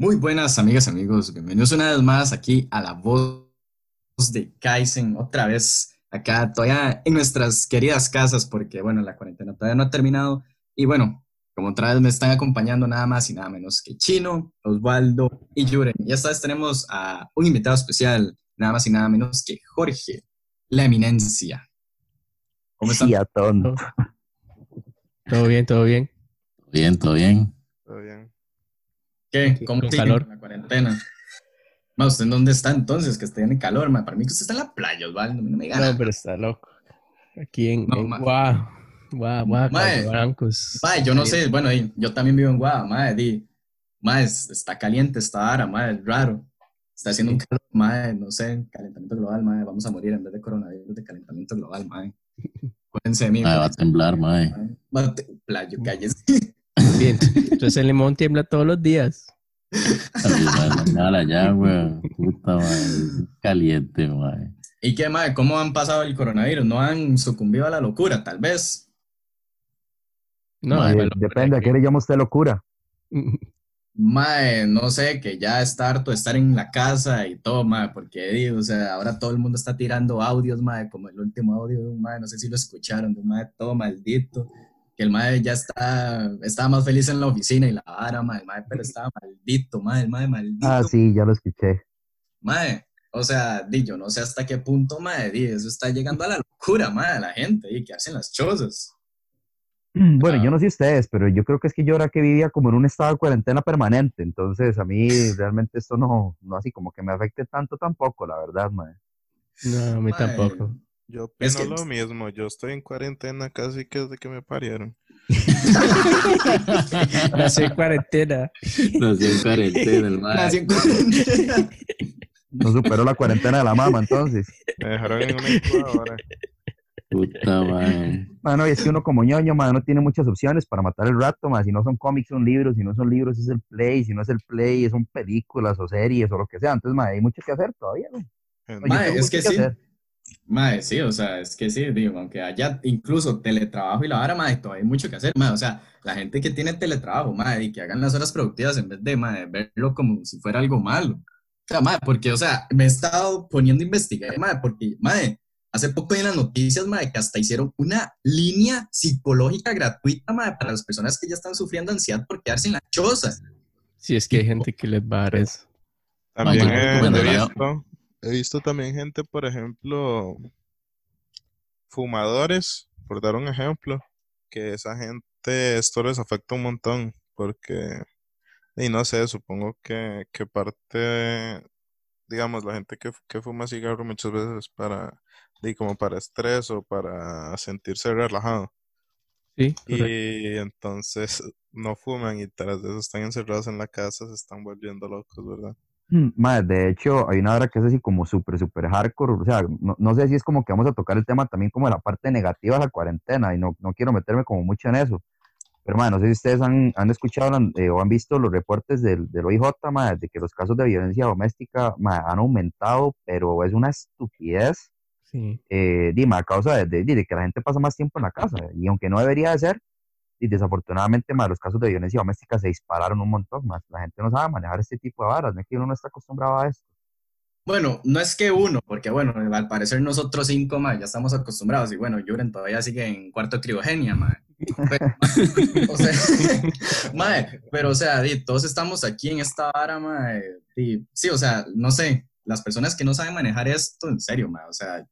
Muy buenas amigas y amigos, bienvenidos una vez más aquí a la voz de Kaizen, otra vez acá todavía en nuestras queridas casas porque bueno, la cuarentena todavía no ha terminado y bueno, como otra vez me están acompañando nada más y nada menos que Chino, Osvaldo y Yuren. Y esta vez tenemos a un invitado especial, nada más y nada menos que Jorge, la eminencia. ¿Cómo están? Sí, a todo. todo bien, todo bien. Bien, todo bien. Todo bien. ¿Qué? ¿Cómo sigue calor? la cuarentena? Ma, ¿Usted en dónde está entonces? Que esté en el calor, ma. Para mí que usted está en la playa, Osvaldo. No, me no pero está loco. Aquí en, no, en Guau, Guau, Guau, Blancos. Ma, yo no sé, bueno, yo también vivo en Guau, ma, di, ma, está caliente esta hora, ma, es raro. Está haciendo un calor, ma, no sé, calentamiento global, ma, vamos a morir en vez de coronavirus de calentamiento global, ma. Cuídense de mí. Ma, va a temblar, ma. Playo, calles. Bien, entonces el limón tiembla todos los días. Ya. Puta. Caliente, madre. ¿Y qué, madre? ¿Cómo han pasado el coronavirus? ¿No han sucumbido a la locura, tal vez? No, depende, ¿a qué le llama usted locura? Mae, no sé, que ya está harto de estar en la casa y todo, mae, porque, o sea, ahora todo el mundo está tirando audios, mae, como el último audio de un mae, no sé si lo escucharon, de un mae todo maldito, que el mae ya está, estaba más feliz en la oficina y la vara, mae, mae, pero estaba maldito, mae, mae maldito. Ah, sí, ya lo escuché. Mae, o sea, di, yo no sé hasta qué punto, mae, di, eso está llegando a la locura, mae, la gente, y que hacen las chozas. Bueno, yo no sé ustedes, pero yo creo que es que yo era que vivía como en un estado de cuarentena permanente, entonces a mí realmente esto no, no así como que me afecte tanto tampoco, la verdad, mae. No, a mí tampoco. Yo pienso lo mismo, yo estoy en cuarentena casi que desde que me parieron. Nací en cuarentena. Nací en cuarentena, el Nací en cuarentena. No superó la cuarentena de la mamá, entonces. Me dejaron en una incubadora. Puta madre. Mano, y es que uno como ñoño, mano, no tiene muchas opciones para matar el rato, más. Si no son cómics, son libros. Si no son libros, es el play. Si no es el play, son películas o series o lo que sea. Entonces, madre, hay mucho que hacer todavía, ¿no? es que, sí. Madre, sí, o sea, es que sí, digo, aunque haya incluso teletrabajo y la vara, madre, todavía hay mucho que hacer, madre, o sea, la gente que tiene teletrabajo, madre, y que hagan las horas productivas en vez de, madre, verlo como si fuera algo malo. O sea, madre, porque, o sea, me he estado poniendo a investigar, madre, porque, madre, hace poco en las noticias, madre, que hasta hicieron una línea psicológica gratuita, madre, para las personas que ya están sufriendo ansiedad por quedarse en la choza. Sí, es que hay gente que les va a dar eso. También he, visto, he visto también gente, por ejemplo, fumadores, por dar un ejemplo, que esa gente esto les afecta un montón, porque, y no sé, supongo que, que parte, digamos, la gente que, que fuma cigarro muchas veces para, y como para estrés o para sentirse relajado. Sí, y entonces no fuman y tras de eso están encerrados en la casa, se están volviendo locos, ¿verdad? Mm, madre, de hecho, hay una hora que es así como súper, súper hardcore. O sea, no, sé si es como que vamos a tocar el tema también como de la parte negativa de la cuarentena y no, no quiero meterme como mucho en eso. Pero, madre, no sé si ustedes han, han escuchado eh, o han visto los reportes del, del OIJ, madre, de que los casos de violencia doméstica madre, han aumentado, pero es una estupidez. Sí. Eh, dime, a causa de, de, de, que la gente pasa más tiempo en la casa. Y aunque no debería de ser, y desafortunadamente más los casos de violencia doméstica se dispararon un montón más. La gente no sabe manejar este tipo de varas, no es que uno no está acostumbrado a esto. Bueno, no es que uno, porque bueno, al parecer nosotros cinco más ya estamos acostumbrados y bueno, Yuren todavía sigue en cuarto criogenia, madre. Pero, o sea, madre, pero o sea, todos estamos aquí en esta vara, madre. sí, o sea, no sé, las personas que no saben manejar esto, en serio, madre, o sea,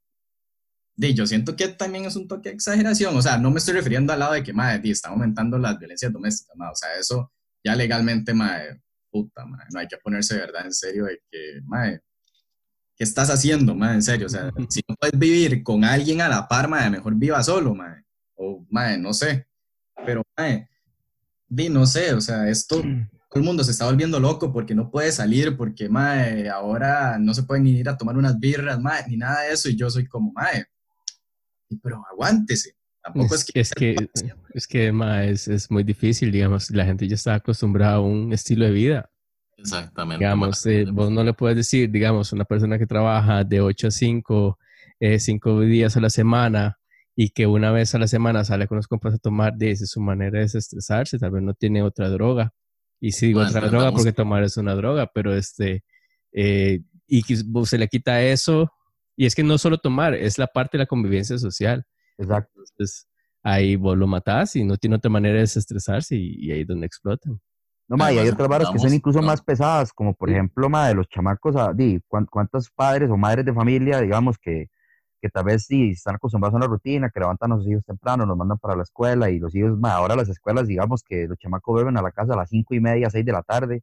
yo siento que también es un toque de exageración. O sea, no me estoy refiriendo al lado de que, madre, está aumentando las violencias domésticas, madre. O sea, eso ya legalmente, madre, puta, madre. No hay que ponerse de verdad en serio de que, madre, ¿qué estás haciendo, madre? En serio, o sea, si no puedes vivir con alguien a la par, madre, mejor viva solo, madre. O, madre, no sé. Pero, madre, di, no sé, o sea, esto, todo el mundo se está volviendo loco porque no puede salir, porque, madre, ahora no se pueden ir a tomar unas birras, madre, ni nada de eso. Y yo soy como, madre, pero aguántese. Tampoco es, que... Es que, es, que es, es, muy difícil, digamos, la gente ya está acostumbrada a un estilo de vida. Exactamente. Digamos, eh, vos no le puedes decir, digamos, una persona que trabaja de 8 a 5, eh, 5 días a la semana y que una vez a la semana sale con los compas a tomar, esa su manera de desestresarse, tal vez no tiene otra droga. Y sí, digo Bueno, otra droga porque tomar es una droga, pero este, eh, y que vos se le quita eso. Y es que no solo tomar, es la parte de la convivencia social. Exacto. Entonces, ahí vos lo matás y no tiene otra manera de desestresarse y, y ahí es donde explotan. No, ma, y hay otras varas que son incluso más pesadas, como por ejemplo, ma, de los chamacos, a, di, cuán- cuántos padres o madres de familia, digamos, que, que tal vez sí están acostumbrados a una rutina, que levantan a sus hijos temprano, los mandan para la escuela y los hijos, ma, ahora las escuelas, digamos que los chamacos vuelven a la casa a las cinco y media, seis de la tarde,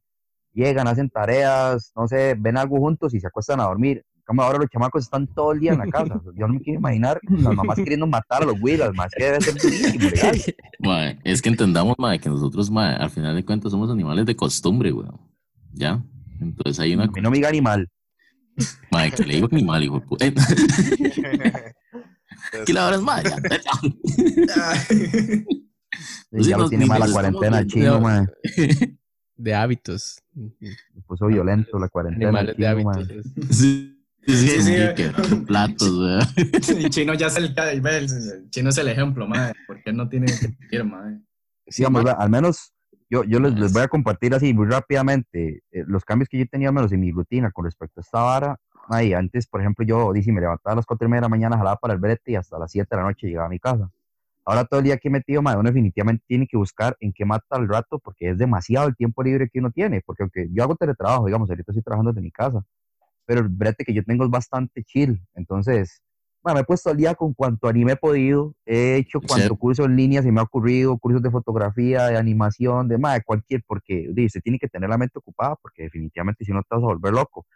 llegan, hacen tareas, no sé, ven algo juntos y se acuestan a dormir. Como ahora los chamacos están todo el día en la casa. Yo no me quiero imaginar las mamás queriendo matar a los güilas, más que debe ser durísimo, es que entendamos, mae, que nosotros, mae, al final de cuentas somos animales de costumbre, weón. ¿Ya? Entonces hay A una mí no me diga animal. mae, que le digo animal, hijo de puta. ¿Qué la hora es, mae? Ya. Pues sí, ya lo tiene ni mal la nos cuarentena chino, No. ma. De hábitos. Se puso violento la cuarentena. Animales de chino, hábitos. Sí, sí, sí, Sí, sí, platos, chino ya es el, chino es el ejemplo, madre. porque él no tiene que ir, madre. Digamos, vea, al menos yo, yo les, les voy a compartir así muy rápidamente eh, los cambios que yo tenía al menos en mi rutina con respecto a esta vara. Ay, antes, por ejemplo, yo dice, me levantaba a las 4 y media de la mañana, jalaba para el brete y hasta las 7 de la noche llegaba a mi casa. Ahora todo el día que he metido, madre, uno definitivamente tiene que buscar en qué mata el rato porque es demasiado el tiempo libre que uno tiene. Porque aunque yo hago teletrabajo, digamos, ahorita estoy trabajando desde mi casa, pero el brete que yo tengo es bastante chill. Entonces, madre, me he puesto al día con cuanto anime he podido. He hecho cuanto Sí. curso en línea se me ha ocurrido, cursos de fotografía, de animación, de madre, cualquier, porque di, usted tiene que tener la mente ocupada porque definitivamente si no te vas a volver loco.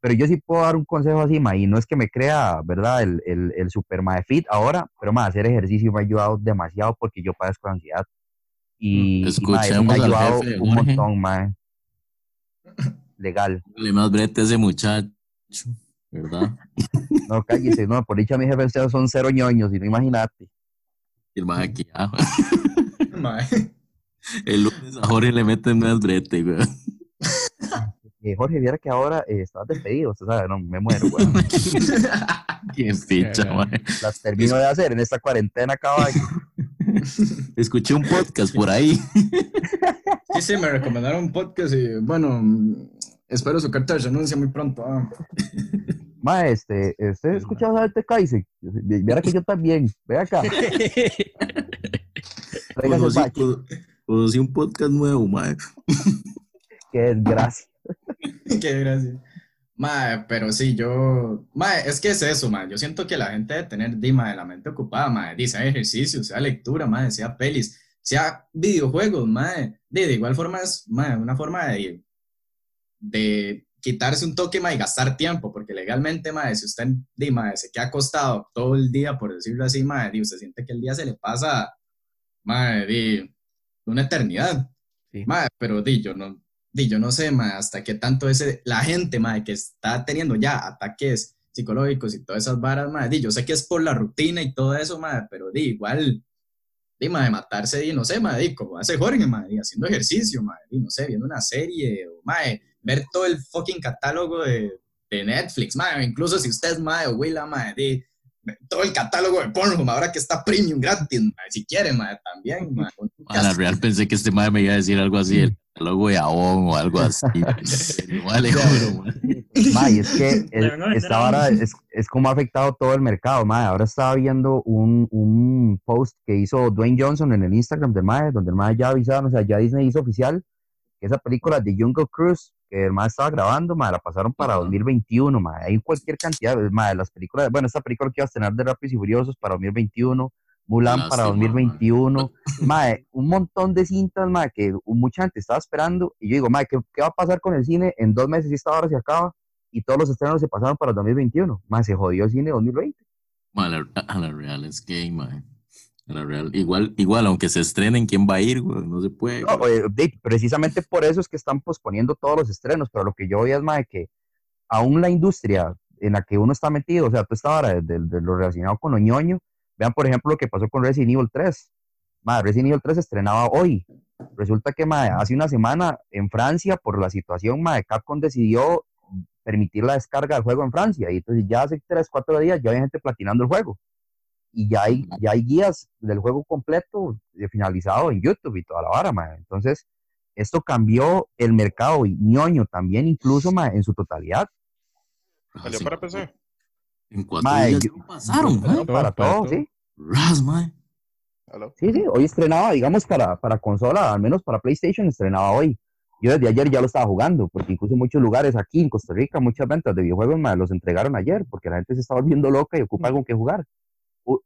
Pero yo sí puedo dar un consejo así, ma, y no es que me crea, ¿verdad? El, el, el super ma de fit ahora, pero ma, hacer ejercicio me ha ayudado demasiado porque yo padezco de ansiedad. Y, y, ma, eso me ha ayudado jefe, un Jorge. montón, ma. Legal. Le más brete a ese muchacho, ¿verdad? No, cállese, no, por dicha mis jefes son cero ñoños, y no imagínate. El mae aquí, ah. El lunes a Jorge le meten más brete, weón. Eh, Jorge, viera que ahora eh, estás despedido, usted sabe, no, me muero, weón. Qué picha, Cagada. mae. Las termino de hacer en esta cuarentena, caballo. Escuché un podcast por ahí. Sí, sí, me recomendaron un podcast y bueno, espero su carta de renuncia muy pronto. ah. Ma, este, ¿usted ha escuchado a este Kaiser? Viera que yo también, ve acá, Conocí, un podcast nuevo, mae. Qué desgracia. Qué gracia. Mae, pero sí, yo. Mae, es que es eso, mae. Yo siento que la gente debe tener, di, mae, la mente ocupada, mae. Di, sea ejercicio, sea lectura, mae, sea pelis, sea videojuegos, mae. De igual forma es, mae, una forma de, de quitarse un toque, mae, y gastar tiempo, porque legalmente, mae, si usted, mae, se queda acostado todo el día, por decirlo así, mae, di, usted siente que el día se le pasa, di, una eternidad. Sí. Mae, pero di, yo no, di, yo no sé, mae, hasta qué tanto ese, la gente, mae, que está teniendo ya ataques psicológicos y todas esas varas, mae, di, yo sé que es por la rutina y todo eso, mae, pero di, igual, di, mae, matarse, di, no sé, di, como hace Jorge, di, haciendo ejercicio, di, no sé, viendo una serie, o, mae, ver todo el fucking catálogo de, de Netflix, mae, incluso si usted es, mae, o Willa, mae, di, todo el catálogo de Pornhub, ahora que está premium gratis, si quiere, mae, también. A la real pensé que este mae me iba a decir algo así, el logo de Avon o algo así. No vale, juro, mae. Ma, y es que no, esta vara es, es como ha afectado todo el mercado, ma. Ahora estaba viendo un, un post que hizo Dwayne Johnson en el Instagram del MAE, donde el MAE ya avisaron, o sea, ya Disney hizo oficial que esa película de Jungle Cruise que el estaba grabando, ma, la pasaron para Ajá. 2021, ma. Hay cualquier cantidad, ma, de las películas, bueno, esta película que iba a estrenar de Rápidos y Furiosos para 2021, Mulan para Lástima, 2021, mae, un montón de cintas, mae, que mucha gente estaba esperando. Y yo digo, mae, ¿qué, qué va a pasar con el cine? En dos meses y esta hora se acaba y todos los estrenos se pasaron para el 2021. Mae, se jodió el cine 2020. Ma, A la, real es que, mae. La real. Igual, igual, aunque se estrenen, ¿quién va a ir, güey? No se puede. No, eh, de- precisamente por eso es que están posponiendo todos los estrenos, pero lo que yo voy es, mae, que aún la industria en la que uno está metido, o sea, tú esta hora de, de- de lo relacionado con lo ñoño, vean por ejemplo lo que pasó con Resident Evil 3. Mae, Resident Evil 3 se estrenaba hoy. Resulta que hace una semana en Francia, por la situación, mae, Capcom decidió permitir la descarga del juego en Francia. Y entonces ya hace 3, 4 días ya hay gente platinando el juego. Y ya hay, ya hay guías del juego completo eh, finalizado en YouTube y toda la vara, mae. Entonces, esto cambió el mercado ñoño también, incluso ma, en su totalidad. ¿Salió Sí. para PC? En cuatro Mae, días yo- ya pasaron, Para, mae. todo, sí. Ras, mae. Sí, sí, hoy estrenaba, digamos, para, para consola, al menos para PlayStation, estrenaba hoy. Yo desde ayer ya lo estaba jugando, porque incluso en muchos lugares aquí en Costa Rica, muchas ventas de videojuegos ma, los entregaron ayer, porque la gente se está volviendo loca y ocupa algo que jugar.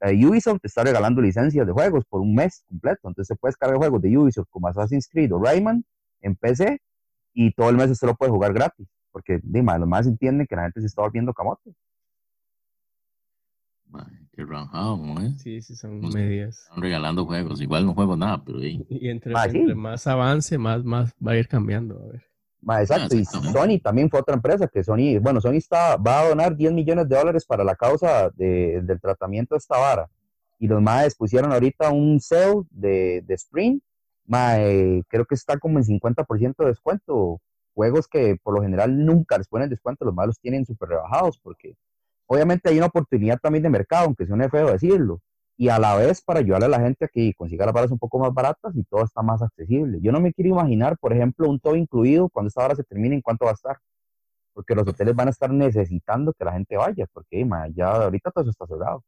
Eh, Ubisoft te está regalando licencias de juegos por un mes completo, entonces se puede descargar juegos de Ubisoft como Assassin's Creed o Rayman en PC y todo el mes usted lo puede jugar gratis, porque dime, los más entienden que la gente se está volviendo camote. Mae, Qué rajado, mae. Sí, sí, son Nos- medias. Están regalando juegos. Igual no juego nada, pero Y entre, Ah, sí. más avance, más, más va a ir cambiando. A ver. Ma, exacto, y. Sony también fue otra empresa que Sony, bueno, Sony está, va a donar 10 millones de dólares para la causa de- del tratamiento de esta vara. Y los maes pusieron ahorita un sale de, de Spring, mae, creo que está como en 50% de descuento. Juegos que por lo general nunca les ponen descuento, los malos tienen súper rebajados porque obviamente hay una oportunidad también de mercado, aunque suene feo decirlo. Y a la vez para ayudarle a la gente a que consiga las varas un poco más baratas y todo está más accesible. Yo no me quiero imaginar, por ejemplo, un todo incluido cuando esta hora se termine, en cuánto va a estar. Porque los hoteles van a estar necesitando que la gente vaya, porque ma, ya ahorita todo eso está cerrado.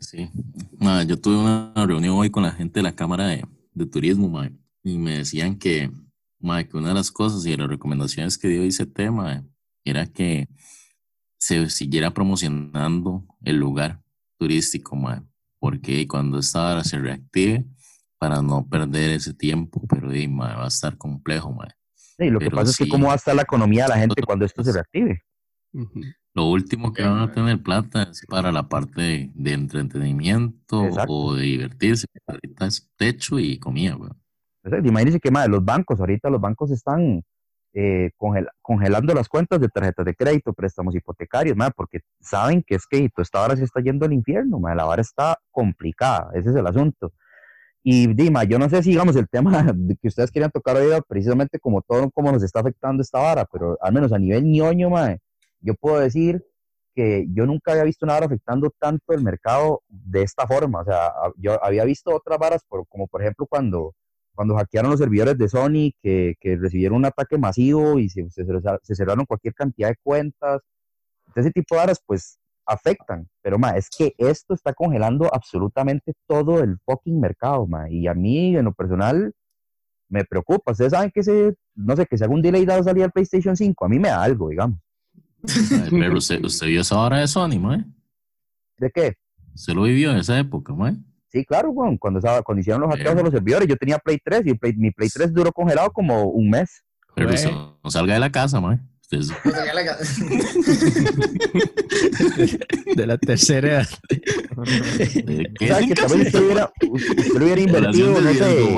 sí. Mae, yo tuve una reunión hoy con la gente de la Cámara de, de Turismo, y me decían que, una de las cosas y de las recomendaciones que dio ICT, mae, era que se siguiera promocionando el lugar turístico, mae, porque cuando esta hora se reactive, para no perder ese tiempo, pero va a estar complejo, lo que Pero pasa es que sí. cómo va a estar la economía de la gente cuando esto se reactive. Lo último que van a tener plata es para la parte de, de entretenimiento Exacto. o de divertirse. Ahorita es techo y comida, imagínense que ma, los bancos, ahorita los bancos están eh, congela- congelando las cuentas de tarjetas de crédito, préstamos hipotecarios, ma, porque saben que es que esta vara se está yendo al infierno, ma, la vara está complicada, ese es el asunto. Y Dima, yo no sé si el tema que ustedes querían tocar hoy precisamente como todo cómo nos está afectando esta vara, pero al menos a nivel ñoño, ma, yo puedo decir que yo nunca había visto una vara afectando tanto el mercado de esta forma. O sea, yo había visto otras varas, por- como por ejemplo cuando, cuando hackearon los servidores de Sony, que, que recibieron un ataque masivo y se, se, se cerraron cualquier cantidad de cuentas. Ese tipo de varas, pues, afectan. Pero, ma, es que esto está congelando absolutamente todo el fucking mercado, ma. Y a mí, en lo personal, me preocupa. Ustedes saben que ese, no sé, que se haga un delay dado salida del PlayStation 5, a mí me da algo, digamos. Pero usted, usted vio esa hora de Sony, mae. ¿De qué? Usted lo vivió en esa época, mae. Sí, claro, weón, cuando, estaba, cuando hicieron los hackeos a los servidores, yo tenía Play 3 y el Play- mi Play 3 duró congelado como un mes. Pero no salga de la casa, mae. De la tercera. Edad. eh, ¿qué ¿Sabes que vez usted hubiera, usted hubiera invertido, no sé,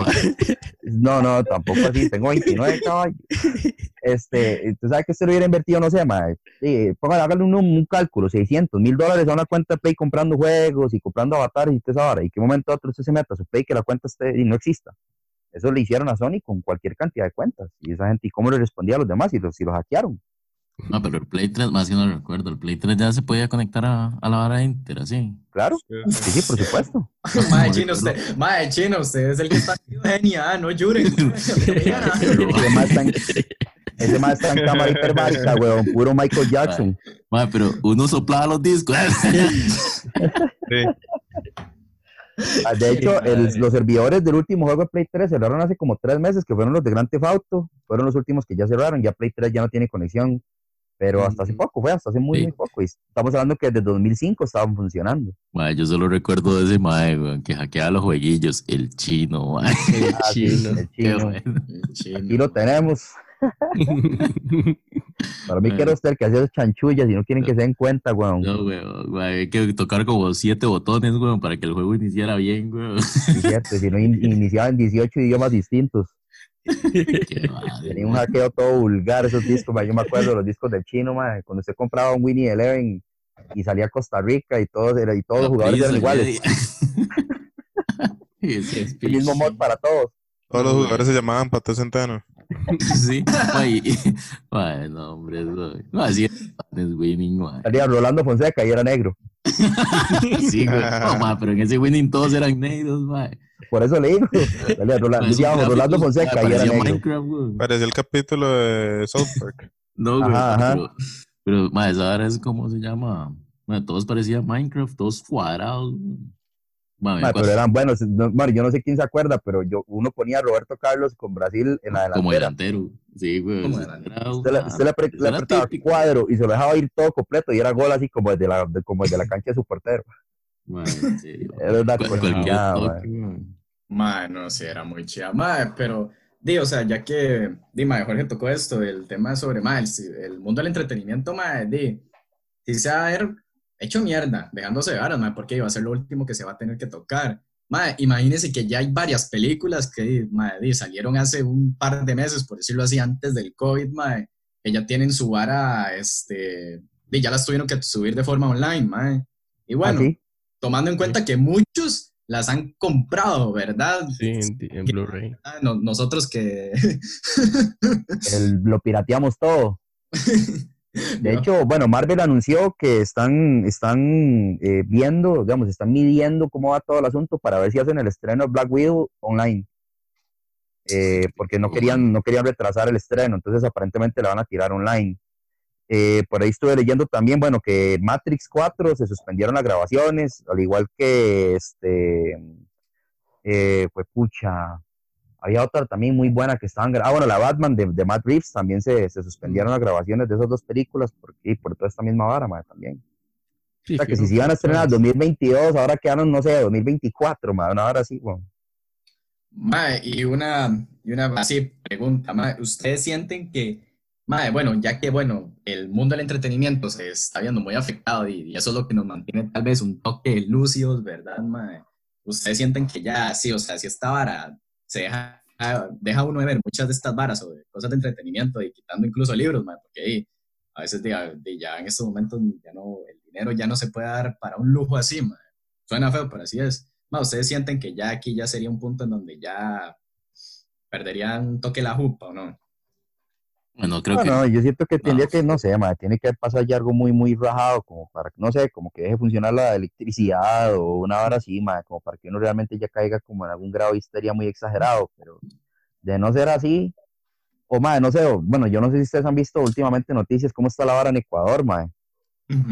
no, no, tampoco así, tengo 29 caballos. Este, usted sabe que usted lo hubiera invertido, no sé, mae, sí, póngale, hágale un, un cálculo, 600 mil dólares a una cuenta de Play comprando juegos y comprando avatares y toda esa hora, y que momento otro usted se meta a su Play que la cuenta esté y no exista. Eso le hicieron a Sony con cualquier cantidad de cuentas. Y esa gente, ¿y cómo le respondía a los demás? Y los, si los hackearon. No, pero el Play 3, más si no lo recuerdo, el Play 3 ya se podía conectar a, a la vara Inter, así. Claro, Sí. sí, por supuesto. Mae, chino, usted, mae, chino, usted es el que está haciendo genia, no lloren. Ese más está en, ese más está en cámara hiperbárica, weón, puro Michael Jackson. Mae, pero uno soplaba los discos. Sí. Ah, De hecho, el- madre. los servidores del último juego de Play 3 cerraron hace como tres meses, que fueron los de Grand Theft Auto. Fueron los últimos que ya cerraron. Ya Play 3 ya no tiene conexión. Pero hasta hace poco, fue hasta hace muy, Sí. muy poco. Y estamos hablando que desde 2005 estaban funcionando. Mae, yo solo recuerdo de ese mae, que hackeaba los jueguillos, el chino. El Ah, sí, chino. el Qué chino. bueno. Aquí lo tenemos. Para mí, Bueno. quiero usted que hacía chanchullas y no quieren que se den cuenta, weón. No, weón, weón, hay que tocar como siete botones, weón, para que el juego iniciara bien, weón. Sí, cierto, si no in- iniciaban 18 idiomas distintos. Tenía un hackeo todo vulgar esos discos, ma. yo me acuerdo de los discos del chino, ma, cuando usted compraba un Winnie Eleven y salía a Costa Rica y todos, era- y todos los jugadores eran iguales, el mismo mod para todos. Todos los jugadores se llamaban Pato Centeno. Sí, ay, ay, no, hombre, eso, no, así es, winning, mae. Salía Rolando Fonseca y era negro. sí, güey. No, ma, pero en ese winning todos eran negros, ma. Por eso le digo. Dale, Rolando, Fonseca y era negro. Parecía el capítulo de South Park. No, güey. Ajá, ajá. Pero, pero ma, esa hora es como se llama. Ma, todos parecían Minecraft, todos cuadrados. güey. Ma, Ma, cuando- pero eran buenos. No, bueno, yo no sé quién se acuerda, pero yo uno ponía a Roberto Carlos con Brasil en la como delantera. delantero. Sí, güey. Como delantero. Usted, una- usted le ese le apretaba típico. cuadro y se lo dejaba ir todo completo y era gol así como desde la, de, como desde la cancha de su portero. Ma, en serio. Era una Cual- cualquier cochinada, toque, ma. güey. Mae, no, sí, era muy chida. Mae, pero, di, o sea, ya que, di, mae, Jorge tocó esto, el tema sobre, mae, el, el mundo del entretenimiento, mae, di, si se va a ver hecho mierda, dejándose de varas, mae, porque iba a ser lo último que se va a tener que tocar. Mae, imagínense que ya hay varias películas que, mae, salieron hace un par de meses, por decirlo así, antes del COVID, mae, que ya tienen su vara, este, di, ya las tuvieron que subir de forma online, mae. Y bueno, Así. tomando en cuenta que muchos las han comprado, ¿verdad? Sí, en, en Blu-ray. Ah, no- nosotros que... El- lo pirateamos todo. De No. hecho, bueno, Marvel anunció que están, están eh, viendo, digamos, están midiendo cómo va todo el asunto para ver si hacen el estreno de Black Widow online. Eh, porque no querían, no querían retrasar el estreno, entonces aparentemente la van a tirar online. Eh, por ahí estuve leyendo también, bueno, que Matrix 4 se suspendieron las grabaciones, al igual que este, eh, pues pucha, había otra también muy buena que estaban gra- Ah, bueno, la Batman de, de Matt Reeves también se, se suspendieron las grabaciones de esas dos películas por, y por toda esta misma vara, madre, también. Sí, O sea, que si se iban a estrenar en todas. 2022, ahora quedaron, no sé, 2024, madre, una hora así, bueno. Mae, y una, y una así pregunta, mae, ¿ustedes sienten que, mae, bueno, ya que, bueno, el mundo del entretenimiento se está viendo muy afectado y, y eso es lo que nos mantiene tal vez un toque lúcidos, ¿verdad, mae? ¿Ustedes sienten que ya, sí, o sea, si esta vara se deja, deja uno de ver muchas de estas varas o de cosas de entretenimiento y quitando incluso libros, mae, porque ahí, a veces de, de ya en estos momentos ya no, el dinero ya no se puede dar para un lujo así, mae. Suena feo, pero así es. Ma, ¿ustedes sienten que ya aquí ya sería un punto en donde ya perderían un toque la jupa o no? Bueno, creo No, que no, yo siento que tendría no. que, no sé, madre, tiene que pasar ya algo muy, muy rajado, como para, no sé, como que deje funcionar la electricidad o una hora así, madre, como para que uno realmente ya caiga como en algún grado de histeria muy exagerado, pero de no ser así, o madre, no sé, o- bueno, yo no sé si ustedes han visto últimamente noticias, cómo está la vara en Ecuador,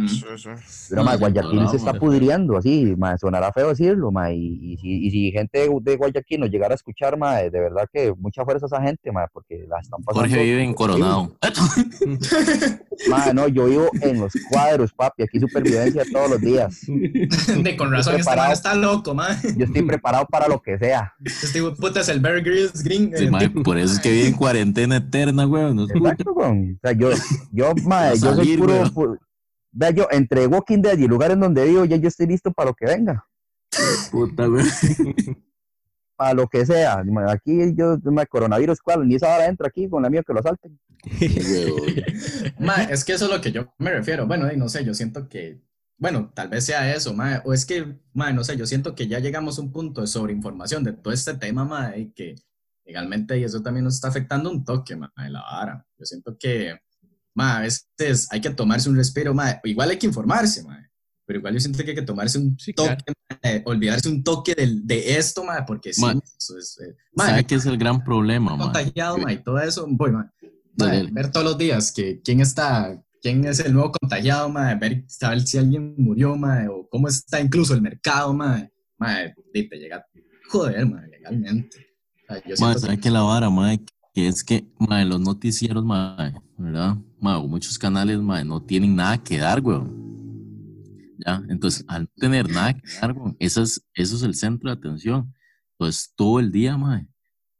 Sí, sí. Pero, en Guayaquil se está pudriendo, así, mae, sonará feo decirlo, mae, y, y si, y si gente de, de Guayaquil nos llegara a escuchar, mae, de verdad que mucha fuerza a esa gente, mae, porque la están pasando. Jorge vive en. Coronado. Mae, no, yo vivo en los cuadros, papi, aquí supervivencia todos los días. De con razón, este man está loco, man. Yo estoy preparado para lo que sea. Este puta es el Bear Grylls Green. Sí, por eso es que vive en cuarentena eterna. No escucha. Exacto, con, o sea, yo, yo, mae, Va a yo soy salir, puro, weón. pu- vea, yo, entre Walking Dead y el lugar en donde vivo, ya yo estoy listo para lo que venga. Puta, güey. Para lo que sea. Aquí yo, coronavirus, ¿cuál? Ni esa hora entra aquí con la mía que lo salten. Ma, es que eso es lo que yo me refiero. Bueno, y no sé, yo siento que, bueno, tal vez sea eso, ma, o es que, ma, no sé, yo siento que ya llegamos a un punto de sobreinformación de todo este tema, ma, y que legalmente y eso también nos está afectando un toque, ma, de la vara. Yo siento que, ma, a veces hay que tomarse un respiro, ma, igual hay que informarse, ma, pero igual yo siento que hay que tomarse un Sí, toque, claro. ma, eh, olvidarse un toque del, de esto, ma, porque sí, Ma, eso es, eh, ma, ¿Sabe qué es el gran problema, man? contagiado, ma, y todo eso, voy, ma. Ma, ver todos los días que quién está, quién es el nuevo contagiado, ma, ver saber si alguien murió, ma, o cómo está incluso el mercado, ma, ma, y te llega, joder, ma, legalmente. O sea, yo ¿sabe que- qué la vara, mae? Que es que, mae, los noticieros, mae, ¿verdad? Muchos canales, no tienen nada que dar, weón. Ya, entonces, al no tener nada que dar, weón, eso es, eso es el centro de atención. Entonces, todo el día, mae.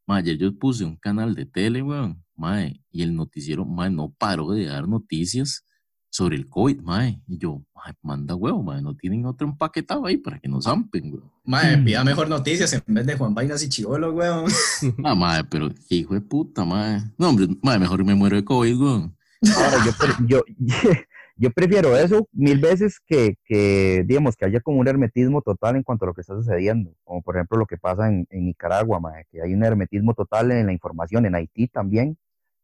Mae, ayer yo puse un canal de tele, weón, mae, y el noticiero, mae, no paró de dar noticias sobre el COVID, mae. Y yo, mae, manda huevo, mae, no tienen otro empaquetado ahí para que nos zampen, weón. ma, pida mejor noticias en vez de Juan Vainas y Chivolo, weón. Ah, mae, pero qué hijo de puta, mae. No, hombre, mae, mejor me muero de COVID, weón. Ahora, yo, pre- yo, yo prefiero eso mil veces que, que, digamos, que haya como un hermetismo total en cuanto a lo que está sucediendo, como por ejemplo lo que pasa en, en Nicaragua, mae, que hay un hermetismo total en la información, en Haití también,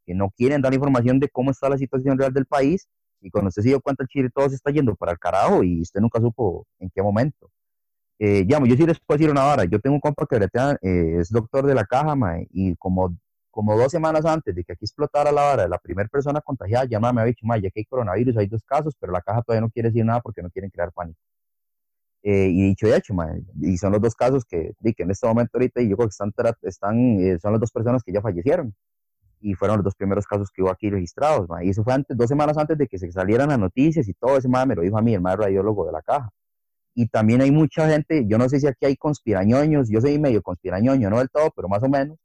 que no quieren dar información de cómo está la situación real del país Y cuando usted se dio cuenta, el Chile todo se está yendo para el carajo y usted nunca supo en qué momento. Eh, yo sí les puedo decir una vara. Yo tengo un compa que bretea, eh, es doctor de la caja, mae, y como, como dos semanas antes de que aquí explotara la vara la primera persona contagiada, ya me ha dicho, ya que hay coronavirus, hay dos casos, pero la caja todavía no quiere decir nada porque no quieren crear pánico. Eh, y dicho y hecho, mae, y son los dos casos que, que en este momento ahorita y yo creo que están, están eh, son las dos personas que ya fallecieron. Y fueron los dos primeros casos que hubo aquí registrados. Y eso fue antes, dos semanas antes de que se salieran las noticias y todo ese mae me lo dijo a mí, el mae radiólogo de la caja y también hay mucha gente, yo no sé si aquí hay conspirañoños, yo soy medio conspirañoño, no del todo, pero más o menos,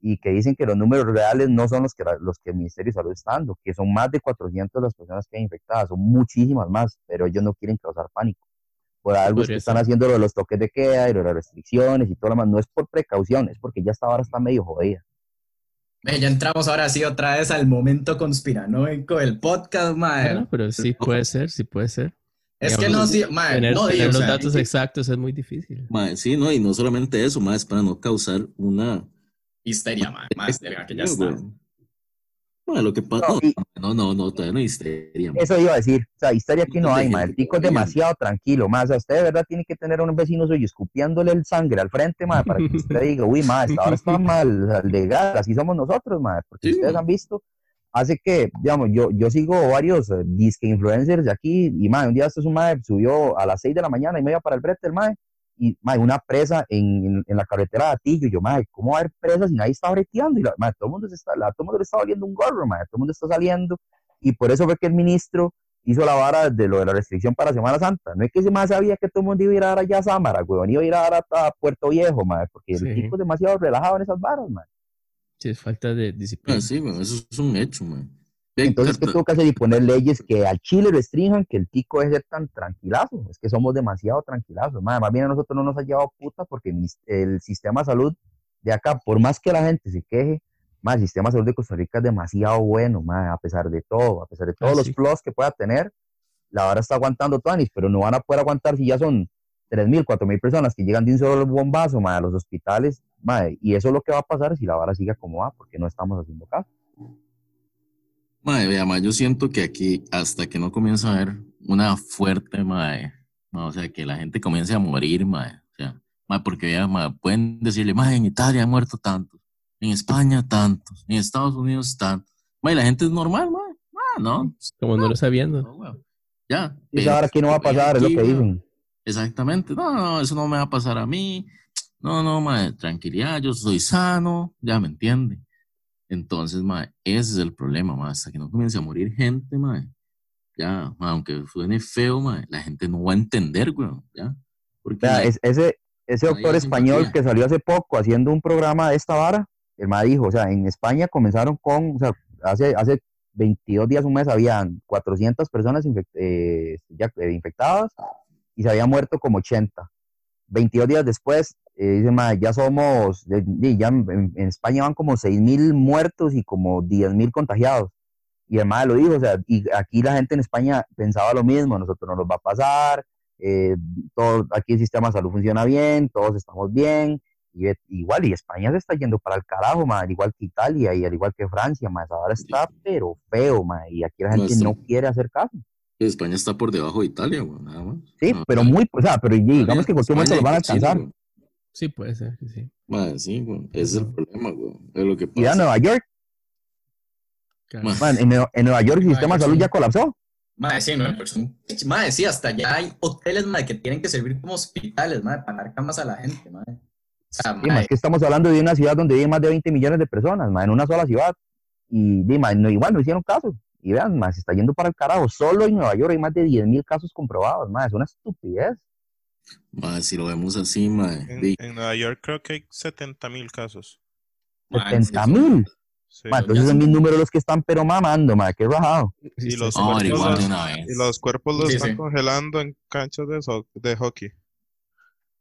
y que dicen que los números reales no son los que, los que el Ministerio de Salud está dando, que son más de 400 las personas que hay infectadas, son muchísimas más, pero ellos no quieren causar pánico. Por algo es que están haciendo lo de los toques de queda y lo de las restricciones y todo lo demás, no es por precaución, es porque ya esta hora está medio jodida. Ya entramos ahora sí otra vez al momento conspiranoico del podcast, mae. Bueno, pero sí puede ser, sí puede ser. es que no, sí, mae, Tener, no, tener los sea, datos exactos es muy difícil. Mae, sí, no, y no solamente eso, más para no causar una. histeria, mae, más de la que ya está. Mae, lo que pasa. No, y- No, no, no, todavía no hay histeria. Eso iba a decir, o sea, historia aquí no De hay, ma, el tico es demasiado tranquilo, más, o sea, usted de verdad tiene que tener a un vecino suyo escupiándole el sangre al frente, ma, para que usted diga, uy, ma, esta hora está mal, sea, legal, así somos nosotros, ma, porque Sí, ustedes han visto, hace que, digamos, yo, yo sigo varios eh, disque influencers de aquí, y ma, un día esto es un ma, subió a las 6 de la mañana y media para el brete, el ma, y una presa en, en, en la carretera de Atillo, y yo, ma, ¿cómo va a haber presas si nadie está breteando? Y la, ma, todo el mundo se está, la, todo el mundo le está valiendo un gorro, ma, todo el mundo está saliendo, y por eso fue que el ministro hizo la vara de lo de la restricción para Semana Santa. No es que ese más sabía que todo el mundo iba a ir a dar allá a Sámara, weón, iba a ir a dar a, a Puerto Viejo, madre, porque Sí. el tipo es demasiado relajado en esas varas, madre. Sí, es falta de disciplina. Ah, sí, güey, eso es un hecho, man. Entonces, ¿qué tuvo que hacer? Y poner leyes que al Chile restrinjan que el tico es ser tan tranquilazo. Es que somos demasiado tranquilazos. Madre, más bien a nosotros no nos ha llevado puta porque el sistema de salud de acá, por más que la gente se queje, más el sistema de salud de Costa Rica es demasiado bueno, madre, a pesar de todo, a pesar de todos Ah, los sí. plus que pueda tener, la vara está aguantando Tuanis, pero no van a poder aguantar si ya son 3.000, 4.000 personas que llegan de un solo bombazo, madre, a los hospitales, madre, y eso es lo que va a pasar si la vara sigue como va, porque no estamos haciendo caso. Mae, vea, mae, yo siento que aquí, hasta que no comienza a haber una fuerte, mae, mae, o sea, que la gente comience a morir, mae, o sea, mae, porque vea, mae, pueden decirle, mae, en Italia han muerto tantos, en España tantos, en Estados Unidos tantos, mae, la gente es normal, mae, mae, no, Como no lo sabiendo. no, weón, ya. Y ahora aquí no va a pasar, es lo aquí, que dicen. Exactamente, no, no, eso no me va a pasar a mí, no, no, mae, tranquilidad, yo soy sano, ya me entiende. Entonces, mae, ese es el problema, mae, hasta que no comience a morir gente, mae, ya, mae, aunque suene feo, mae, la gente no va a entender, weón, ya, porque Vea, la- es- ese, ese doctor español que salió hace poco haciendo un programa de esta vara, el ma dijo, o sea, en España comenzaron con, o sea, hace, hace 22 días, un mes, habían 400 personas infect- eh, ya, eh, infectadas y se habían muerto como 80. 22 días después, eh, dice, ma, ya somos, ya en, en España van como 6.000 muertos y como 10.000 contagiados. Y ma lo dijo, o sea, y aquí la gente en España pensaba lo mismo, a nosotros no nos va a pasar, eh, todo, aquí el sistema de salud funciona bien, todos estamos bien, y ve- igual, y España se está yendo para el carajo, ma, al igual que Italia y al igual que Francia, ma, ahora está pero feo, ma, y aquí la gente no quiere hacer caso. España está por debajo de Italia, weón, nada más. Sí, pero muy, o sea, pero digamos que en cualquier momento los van a Chile, alcanzar. Sí, puede ser que sí. Mae, sí, weón, ese es el problema, weón, es lo que Y a pasa. Nueva York, Claro. Ma, man, en, Nueva- en Nueva York el Nueva sistema de salud sí. ya colapsó. Madre, sí, no, son- madre, sí, hasta ya hay hoteles, madre, que tienen que servir como hospitales, madre, para dar camas a la gente, madre. O sea, Sí, madre, es que estamos hablando de una ciudad donde viven más de 20 millones de personas, ma, en una sola ciudad. Y di, ma, no, igual no hicieron caso. Y vean, ma, se está yendo para el carajo. Solo en Nueva York hay más de 10 mil casos comprobados. Ma, es una estupidez. Si lo vemos así, mae, En, Nueva York creo que hay 70 mil casos. madre, 70 mil. Sí. Ma, entonces son mis números los que están pero mamando, ma, qué rajado. Y los cuerpos los- una vez. Y los cuerpos los Sí, están sí. congelando en canchas de, so- de hockey.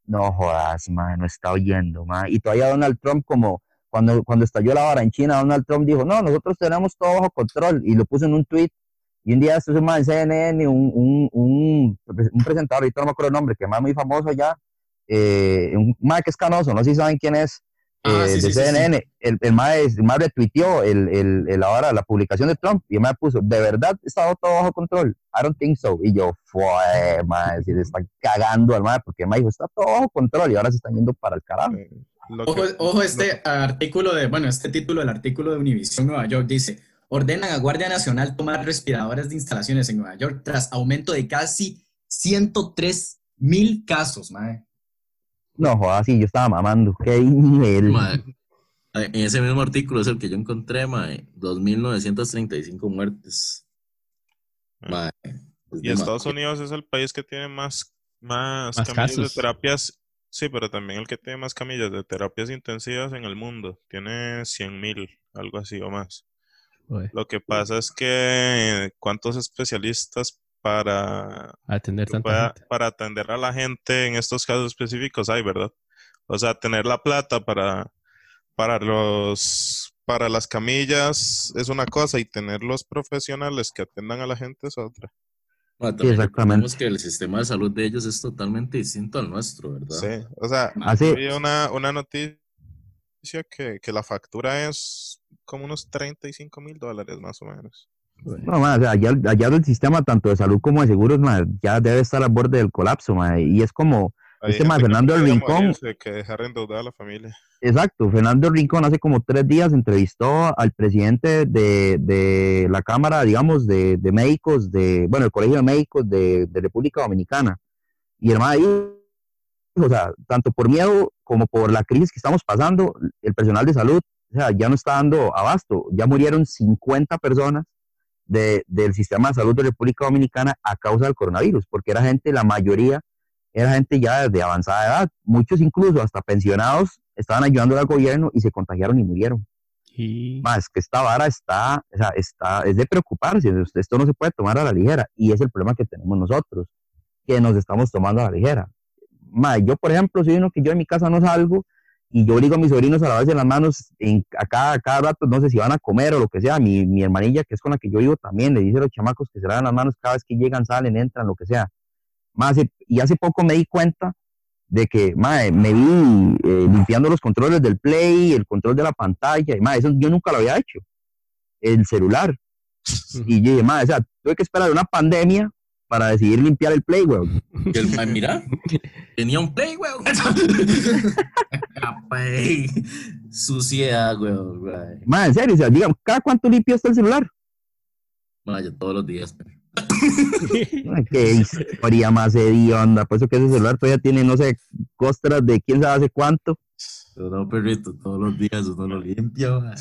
No jodas, ma, no está oyendo, ma. Y todavía Donald Trump, como cuando, cuando estalló la vara en China, Donald Trump dijo, no, nosotros tenemos todo bajo control. Y lo puso en un tweet. Y un día esto es en CNN, un, un, un, un presentador, ahorita no me acuerdo el nombre, que es muy famoso allá, eh, un ma que es canoso, no sé si saben quién es, Ah, eh, sí, de sí, sí, sí. CNN, el, el mae retuiteó el, el, el ahora la publicación de Trump y el puso, de verdad estaba todo bajo control, I don't think so, y yo, fue, mae, si le están cagando al mae, porque el mae dijo, está todo bajo control y ahora se están yendo para el carajo. Eh, Ojo, que- ojo este artículo de, bueno, este título del artículo de Univision Nueva York dice, ordenan a Guardia Nacional tomar respiradores de instalaciones en Nueva York tras aumento de casi 103 mil casos, mae. No, joder, sí, yo estaba mamando, qué nivel. Mae, en ese mismo artículo es el que yo encontré, mae, 2.935 muertes. Mae, es Y Estados. Unidos es el país que tiene más, más, Más camillas casos. de terapias. Sí, pero también el que tiene más camillas de terapias intensivas en el mundo. Tiene 100.000, algo así o más. Joder, Lo que pasa es que cuántos especialistas para, atender tanta pueda- gente. para atender a la gente en estos casos específicos hay, ¿verdad? O sea, tener la plata para, para los para las camillas es una cosa y tener los profesionales que atendan a la gente es otra. Mae, también exactamente. que el sistema de salud de ellos es totalmente distinto al nuestro, ¿verdad? Sí, o sea, Así, había una, una noticia que, que la factura es como unos 35 mil dólares más o menos. No, mae, o sea, allá, allá el sistema tanto de salud como de seguros, mae, ya debe estar al borde del colapso, mae, y es como, Este que Fernando prefiere Rincón- morirse que dejar endeudada a la familia. Exacto, Fernando Rincón hace como tres días entrevistó al presidente de, de la Cámara, digamos, de, de médicos, de, bueno, el Colegio de Médicos de, de República Dominicana. Y el dijo, o sea, tanto por miedo como por la crisis que estamos pasando, el personal de salud, o sea, ya no está dando abasto. Ya murieron 50 personas de- del sistema de salud de República Dominicana a causa del coronavirus, porque era gente, la mayoría, era gente ya de avanzada edad. Muchos incluso hasta pensionados estaban ayudando al gobierno y se contagiaron y murieron. Y Más que esta vara está, o sea, está, es de preocuparse, esto no se puede tomar a la ligera y es el problema que tenemos nosotros, que nos estamos tomando a la ligera. Ma, yo, por ejemplo, soy uno que yo en mi casa no salgo y yo obligo a mis sobrinos a lavarse las manos en, a, cada, a cada rato, no sé si van a comer o lo que sea. Mi, mi hermanilla, que es con la que yo vivo, también le dice a los chamacos que se lavan las manos cada vez que llegan, salen, entran, lo que sea. Hace- y hace poco me di cuenta de que, mae, me vi eh, limpiando los controles del play, el control de la pantalla, y mae, eso yo nunca lo había hecho. El celular. Y yo dije, mae, o sea, tuve que esperar una pandemia para decidir limpiar el play, weón. Y el mae, mira, tenía un play, weón. Suciedad, weón. Mae, en serio, o sea, digan, ¿cada cuánto limpia está el celular? Mae, yo todos los días. Qué historia más hedionda. Por eso que ese celular todavía tiene, no sé, costras de quién sabe hace cuánto. Pero no, perrito, todos los días uno lo limpia, mae.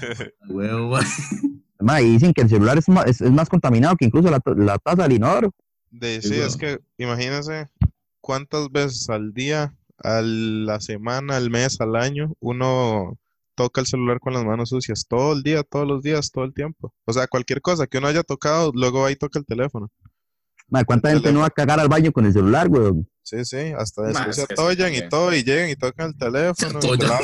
Mae, y dicen que el celular es más, es, es más contaminado que incluso la, la taza del inodoro. De, Sí, sí, es que imagínense cuántas veces al día, a la semana, al mes, al año, uno toca el celular con las manos sucias todo el día, todos los días, todo el tiempo. O sea, cualquier cosa que uno haya tocado, luego va y toca el teléfono. Mae, ¿cuánta El gente no va a cagar al baño con el celular, weón? Sí, sí, hasta después es se atollan y todo, y llegan y tocan el teléfono, y se la-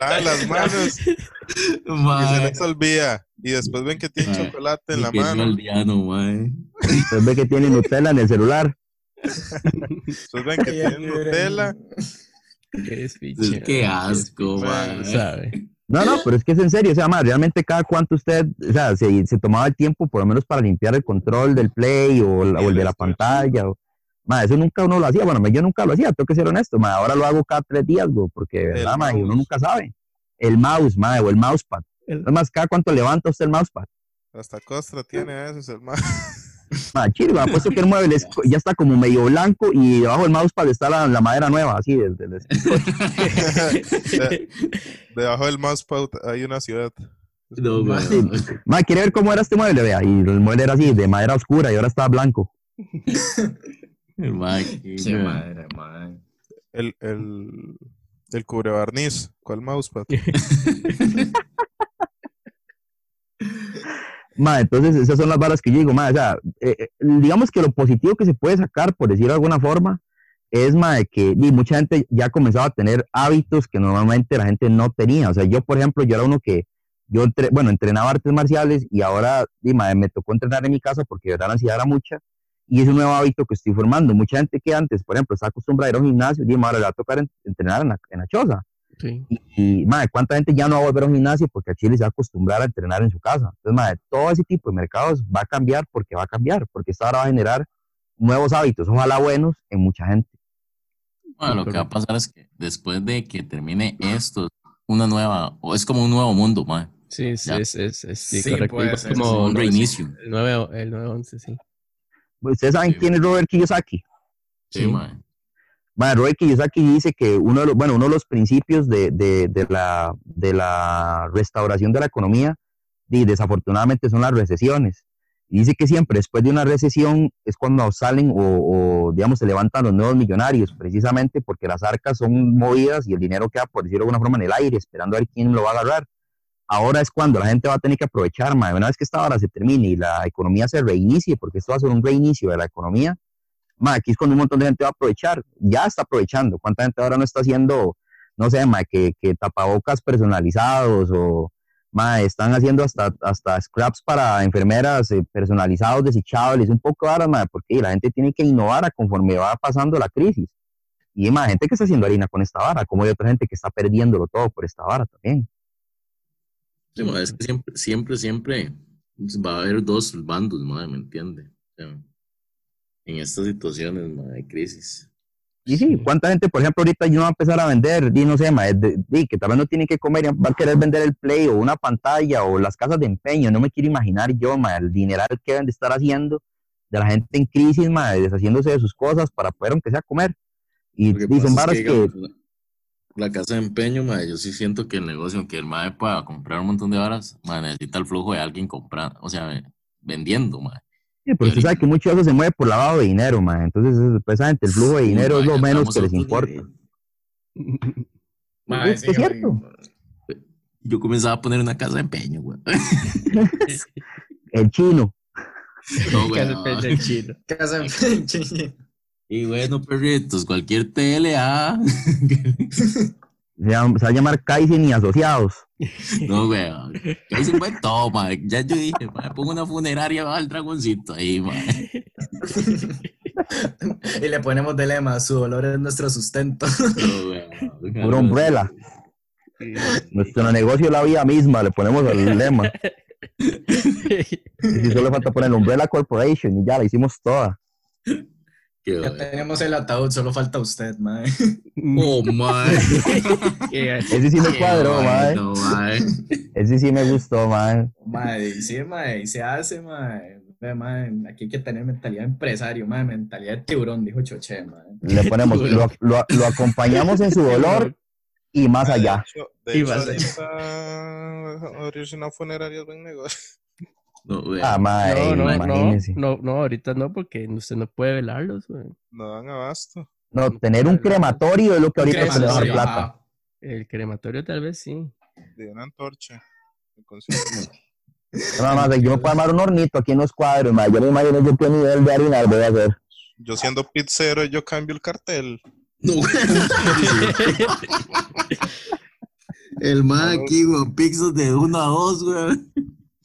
lavan las manos y se les olvida. Y después ven que tiene Ma, chocolate en la mano. aldeano, mae. Usted ve que tiene Nutella en el celular. Después ven que tiene Nutella. Qué Es mae, asco. ¿Sabe? No, no, pero es que es en serio, o sea, mae, realmente cada cuánto usted, o sea, se, se tomaba el tiempo por lo menos para limpiar el control del play o, la- o el de la pantalla. O, eso nunca uno lo hacía, bueno, yo nunca lo hacía, tengo que ser honesto, ahora lo hago cada tres días, güey, porque, de verdad, uno nunca sabe. El mouse, mae, o el mousepad. El- Es más, cada cuánto levanta usted el mousepad. Hasta costra tiene a veces el más. Mae, chido, me ha puesto que el mueble es- ya está como medio blanco y debajo del mousepad está la, la madera nueva, así, desde el Debajo del mousepad hay una ciudad. No. Mae, ¿quiere ver cómo era este mueble? Vea, y el mueble era así, de madera oscura y ahora está blanco. Mae, qué Qué mae. madre, mae. El, el, el cubrebarniz. ¿Cuál mousepad? Ma, entonces esas son las varas que yo digo, ma, o sea, eh, eh, digamos que lo positivo que se puede sacar, por decirlo de alguna forma, es ma, de que di, mucha gente ya comenzaba a tener hábitos que normalmente la gente no tenía. O sea, yo, por ejemplo, yo era uno que, yo, entre- bueno, entrenaba artes marciales y ahora di, ma, me tocó entrenar en mi casa porque de verdad la ansiedad era mucha y es un nuevo hábito que estoy formando. Mucha gente que antes, por ejemplo, está acostumbrada a ir a un gimnasio, ma, ahora le va a tocar en- entrenar en la, en la choza. Sí. Y, madre, ¿cuánta gente ya no va a volver a un gimnasio porque a Chile se va a acostumbrar a entrenar en su casa? Entonces, madre, todo ese tipo de mercados va a cambiar porque va a cambiar, porque esta ahora va a generar nuevos hábitos, ojalá buenos, en mucha gente. Bueno, lo que va a pasar es que después de que termine esto, una nueva, o es como un nuevo mundo, mae. Sí, sí, es, es, es- sí, Sí, correcto. ser, como un reinicio. el 9, el 911, sí. ¿Ustedes saben Sí. quién es Robert Kiyosaki? Sí, Sí. mae. Madre, Robert Kiyosaki dice que uno de los, bueno, uno de los principios de, de- de la, de la restauración de la economía, y desafortunadamente, son las recesiones. Y dice que siempre después de una recesión es cuando salen o, o, digamos, se levantan los nuevos millonarios, precisamente porque las arcas son movidas y el dinero queda, por decirlo de alguna forma, en el aire, esperando a ver quién lo va a agarrar. Ahora es cuando la gente va a tener que aprovechar, madre, una vez que esta hora se termine y la economía se reinicie, porque esto va a ser un reinicio de la economía, ma, aquí es cuando un montón de gente va a aprovechar, ya está aprovechando. ¿Cuánta gente ahora no está haciendo, no sé, ma, que, tapabocas personalizados o ma, están haciendo hasta, hasta scraps para enfermeras eh, personalizados, desechables, un poco ahora, ma, porque la gente tiene que innovar a conforme va pasando la crisis. Y hay más gente que está haciendo harina con esta vara, como hay otra gente que está perdiéndolo todo por esta vara también. Sí, mae, es que siempre, siempre, siempre va a haber dos bandos, mae, ¿me entiende? O sea, en estas situaciones, mae, de crisis. Y sí. ¿cuánta gente, por ejemplo, ahorita yo va a empezar a vender, di, no sé, ma, de- di, que tal vez no tiene que comer, y va a querer vender el play o una pantalla o las casas de empeño? No me quiero imaginar yo, ma, el dineral que deben de estar haciendo de la gente en crisis, ma, deshaciéndose de sus cosas para poder, aunque sea, comer. Y, y son es que, que, la, casa de empeño, mae, yo sí siento que el negocio, que el mae para comprar un montón de varas, mae, necesita el flujo de alguien comprando, o sea, vendiendo, mae. sí, pero usted sabe que mucho de eso se mueve por lavado de dinero, ma, entonces, es- precisamente, el flujo de Sí, dinero es lo menos que les importa. Es sí, que es cierto. Yo comenzaba a poner una casa de empeño, güey. El chino. No. Casa de- Y bueno, perritos, cualquier TLA. Se, llama- se va a llamar Kaizen y Asociados. No. Ahí se fue todo, mae. Ya yo dije, pongo una funeraria bajo el dragoncito ahí, mae. y le ponemos de lema, su dolor es nuestro sustento. No, güey. Pura umbrella. Nuestro negocio es la vida misma, le ponemos el lema. Y si solo falta poner Umbrella Corporation y ya la hicimos toda. Qué ya bueno. tenemos el ataúd, solo falta usted, mae. Oh, mae. Qué- Ese sí me cuadró, mae. mae. Ese sí me gustó, mae. Mae, y sí, mae, y se hace, mae. Mae, Aquí hay que tener mentalidad de empresario, mae, mentalidad de tiburón, dijo Choche, mae. Le ponemos, lo, lo- lo acompañamos en su dolor y más allá. De hecho, de Y hecho, vas a- ahorita abrirse una funeraria es buen negocio. No, güey. Ah, mae, No, no, no, no, no, ahorita no, porque usted no puede velarlos, güey. No dan abasto. No, tener un crematorio es lo que ahorita se le va a dar plata. ajá. El crematorio tal vez sí. De una antorcha. Nada más, yo me puedo armar un hornito aquí en los cuadros. Yo me imagino yo qué nivel de harina voy a hacer. Yo siendo pizzero, yo cambio el cartel. No, güey. El mae aquí, güey, pizzas de uno a dos, güey.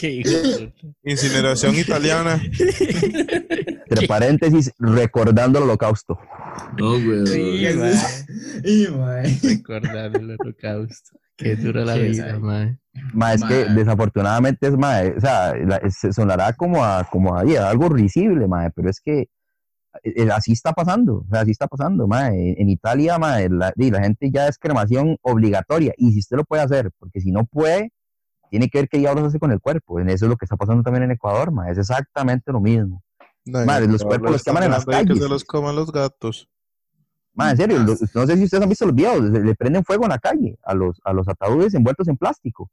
Qué. Incineración italiana. Entre paréntesis, recordando el holocausto. No, güey. Sí, mae. Mae. Recordar el holocausto. Qué dura la Sí, vida, mae. Ma, es que Mae. desafortunadamente es, ma, o sea, la- se sonará como a, como a, yeah, algo risible, ma, pero es que eh, así está pasando, o sea, así está pasando, ma. En, Italia, ma, la, y la gente ya es cremación obligatoria, y si usted lo puede hacer, porque si no puede, tiene que ver qué diablos hace con el cuerpo, en eso es lo que está pasando también en Ecuador, ma, es exactamente lo mismo. No, Madre, los no, cuerpos los queman en las Que calles. se los coman los gatos. Ma, en serio, lo- no sé si ustedes han visto los videos, le, le prenden fuego en la calle a los, a los ataúdes envueltos en plástico.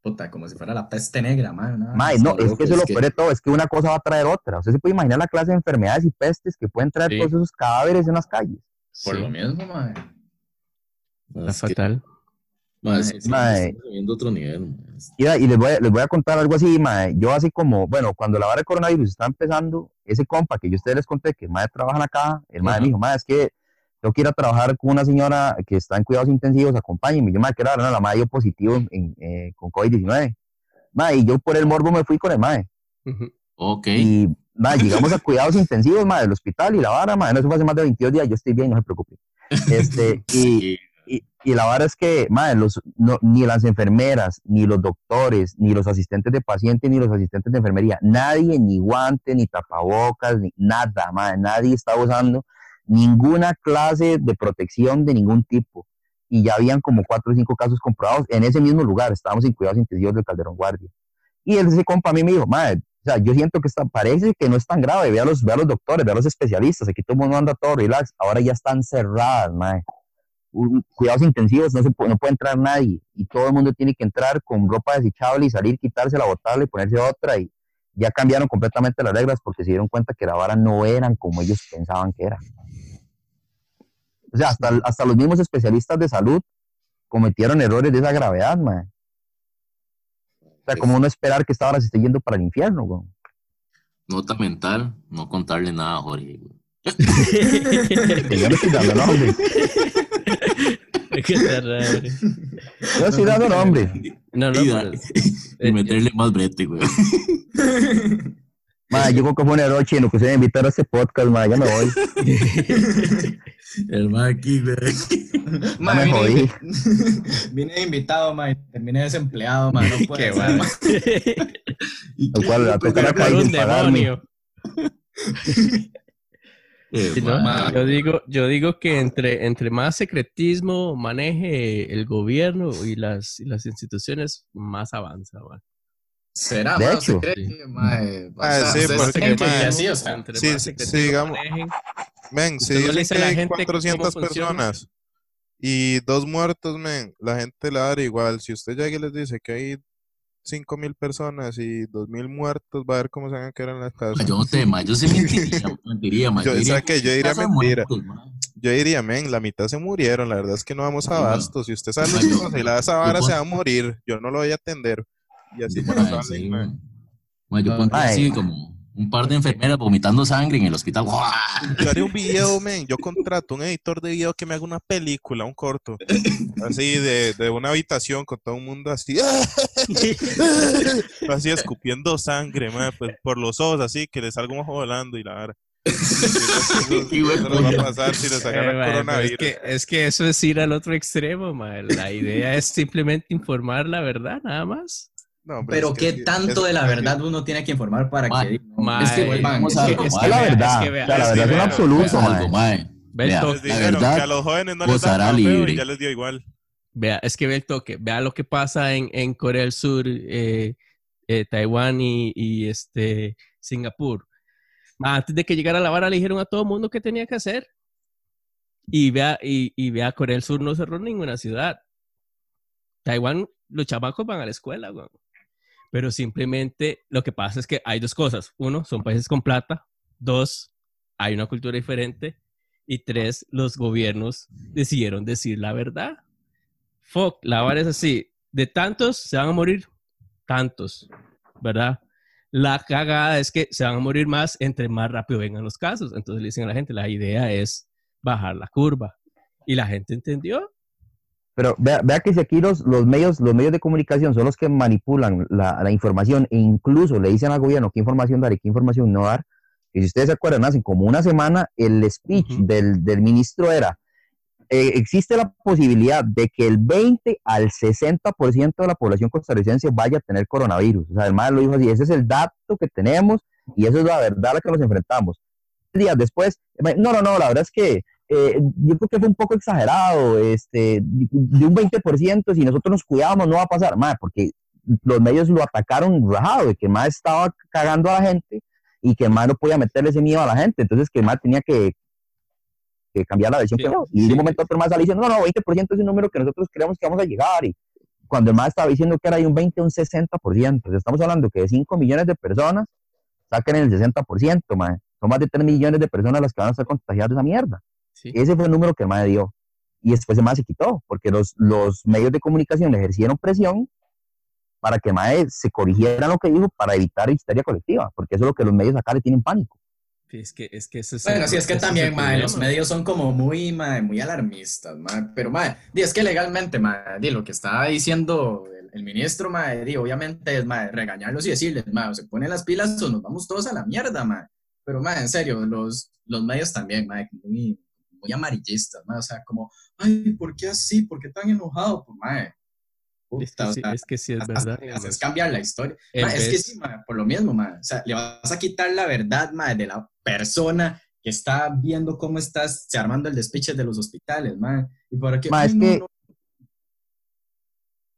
Puta, como si fuera la peste negra, mae. una- Mae, no, es que eso es lo peor de todo, es que una cosa va a traer otra. Usted se puede imaginar la clase de enfermedades y pestes que pueden traer Sí. todos esos cadáveres en las calles. Por Sí, lo mismo, Está es fatal. Otro nivel, mae. Y, y les, voy a, les voy a contar algo así, mae. Yo así como, bueno, cuando la vara de coronavirus está empezando, ese compa que yo a ustedes les conté, que el mae trabaja en acá, el Ajá. me dijo, mae, es que tengo que ir a trabajar con una señora que está en cuidados intensivos, acompáñenme. Yo, mae, que era la mae dio positivo en, eh, con COVID-19. Mae, y yo por el morbo me fui con el mae. Ujú. Ok. Y mae, llegamos a cuidados intensivos, mae, del hospital y la vara, mae, no eso fue hace más de 22 días, yo estoy bien, no se preocupe. Este, y, y, la verdad es que, madre, los, no- ni las enfermeras, ni los doctores, ni los asistentes de pacientes, ni los asistentes de enfermería, nadie, ni guante, ni tapabocas, ni nada, madre, nadie estaba usando ninguna clase de protección de ningún tipo. Y ya habían como cuatro o cinco casos comprobados en ese mismo lugar, estábamos en cuidados intensivos del Calderón Guardia. Y él, ese compa a mí me dijo, madre, o sea, yo siento que está, parece que no es tan grave, ve a los, ve a los doctores, ve a los especialistas, aquí todo el mundo anda todo relax, ahora ya están cerradas, madre un- cuidados intensivos, no, se puede, no puede entrar nadie y todo el mundo tiene que entrar con ropa desechable y salir, quitársela, botarla y ponerse otra y ya cambiaron completamente las reglas porque se dieron cuenta que la vara no eran como ellos pensaban que era. O sea, hasta, hasta los mismos especialistas de salud cometieron errores de esa gravedad, man. O sea, como no esperar que esta hora se esté yendo para el infierno, güey. Nota mental, no contarle nada a Jorge. güey. Que yo no estoy dando nombre. Qué raro. Yo no estoy dando nombre. No, no, da- y meterle más brete, güey. Man, yo creo que fue un error chino que se me invitar a este podcast, man. Ya me voy. El man aquí, güey. Ma, me vine, jodí. vine de invitado, ma, y terminé desempleado, ma, no puede Qué ser, ma. Lo cual la tocar y un sin pagarme. Eh. Yo digo, yo digo que entre, entre más secretismo maneje el gobierno y las, y las instituciones, más avanza. man. ¿Será, De ma? hecho. ¿Usted cree que, ma, eh, o Ah, sea, sí, sí, más digamos- Men, si dicen dice que la hay gente cómo 400 funciona. personas y dos muertos, men, la gente le da igual. Si usted llega y les dice que hay 5 mil personas y 2 mil muertos, va a ver cómo se van a quedar en las casas. Yo no sé, ma, yo sí mentiría, mentiría, ma. Yo- diría ¿sabe qué? Yo diría mentira. muertos. Yo diría, men, la mitad se murieron, la verdad es que no vamos a Sí, abasto. Si usted sale y la da esa vara, se va a morir. Yo no lo voy a atender. Y así serio, man. ma. Yo Ah, pondría así como un par de enfermeras vomitando sangre en el hospital. Yo haré un video, men. Yo contrato un editor de video que me haga una película, un corto. Así de, de una habitación con todo el mundo así. así escupiendo sangre, man, pues, por los ojos, así que le salga un ojo volando y la vara. Les les Eh, man, es que eso es ir al otro extremo, man. La idea es simplemente informar la verdad, nada más. No, hombre, Pero es que qué tanto eso de la verdad uno tiene que informar para Ma, que ma, es que vuelvan vamos es a que- algo, es que Es la verdad. es que vea, la es verdad es un que- absoluto, toque. Les la dijeron que a verdad, los jóvenes no les vos da hará tan feo libre. y ya les dio igual. Vea, es que ve el toque, vea lo que pasa en, en Corea del Sur, eh, eh, Taiwán y, y, este, Singapur. Antes de que llegara la vara le dijeron a todo el mundo qué tenía que hacer. Y vea, y, y vea, Corea del Sur no cerró ninguna ciudad. Taiwán, los chamacos van a la escuela, weón. Pero simplemente lo que pasa es que hay dos cosas. Uno, son países con plata. Dos, hay una cultura diferente. Y tres, los gobiernos decidieron decir la verdad. Fuck, la vara es así. De tantos se van a morir tantos, ¿verdad? La cagada es que se van a morir más entre más rápido vengan los casos. Entonces le dicen a la gente, la idea es bajar la curva. Y la gente entendió. Pero vea, vea que si aquí los, los, medios, los medios de comunicación son los que manipulan la, la información e incluso le dicen al gobierno qué información dar y qué información no dar. Y si ustedes se acuerdan, hace como una semana el speech del, del ministro era, eh, existe la posibilidad de que el 20 al 60% de la población costarricense vaya a tener coronavirus. O sea, MAE lo dijo así, ese es el dato que tenemos y eso es la verdad a la que nos enfrentamos. Días después, no, no, no, la verdad es que eh, yo creo que fue un poco exagerado, este, de un 20%, si nosotros nos cuidamos no va a pasar, más porque los medios lo atacaron rajado, de que más estaba cagando a la gente y que más no podía meterle ese miedo a la gente, entonces que más tenía que, que cambiar la versión Sí, que. Y de un momento a otro más salía diciendo, no, no, 20% es un número que nosotros creemos que vamos a llegar, y cuando el más estaba diciendo que era de un 20 a un 60%, entonces estamos hablando que de 5 millones de personas saquen el 60%, más. son más de 3 millones de personas las que van a estar contagiadas de esa mierda. Sí. Ese fue el número que el MAE dio. Y después el MAE se quitó, porque los, los medios de comunicación le ejercieron presión para que el MAE se corrigiera lo que dijo para evitar histeria colectiva, porque eso es lo que los medios acá le tienen pánico. Sí, Es que, es que ese es Bueno, sí, es que también, mae, los medios son como muy, mae, muy alarmistas, mae, pero, mae, di, es que legalmente, mae, di, lo que está diciendo el, el ministro, mae, di, obviamente es, mae, regañarlos y decirles, mae, o se ponen las pilas o nos vamos todos a la mierda, mae, pero, mae, en serio, los, los medios también, mae, muy, muy amarillistas, mae, o sea, como, ay, ¿por qué así? ¿Por qué tan enojado? Pues, mae, Es que, o sí, sea, es que sí es hasta- verdad. hasta- haces cambiar la historia. Es que sí, ma, por lo mismo, ma. O sea, le vas a quitar la verdad, ma, de la persona que está viendo cómo estás se armando el despiche de los hospitales, ma. Y por aquí, Ma, ay, es no, que- no.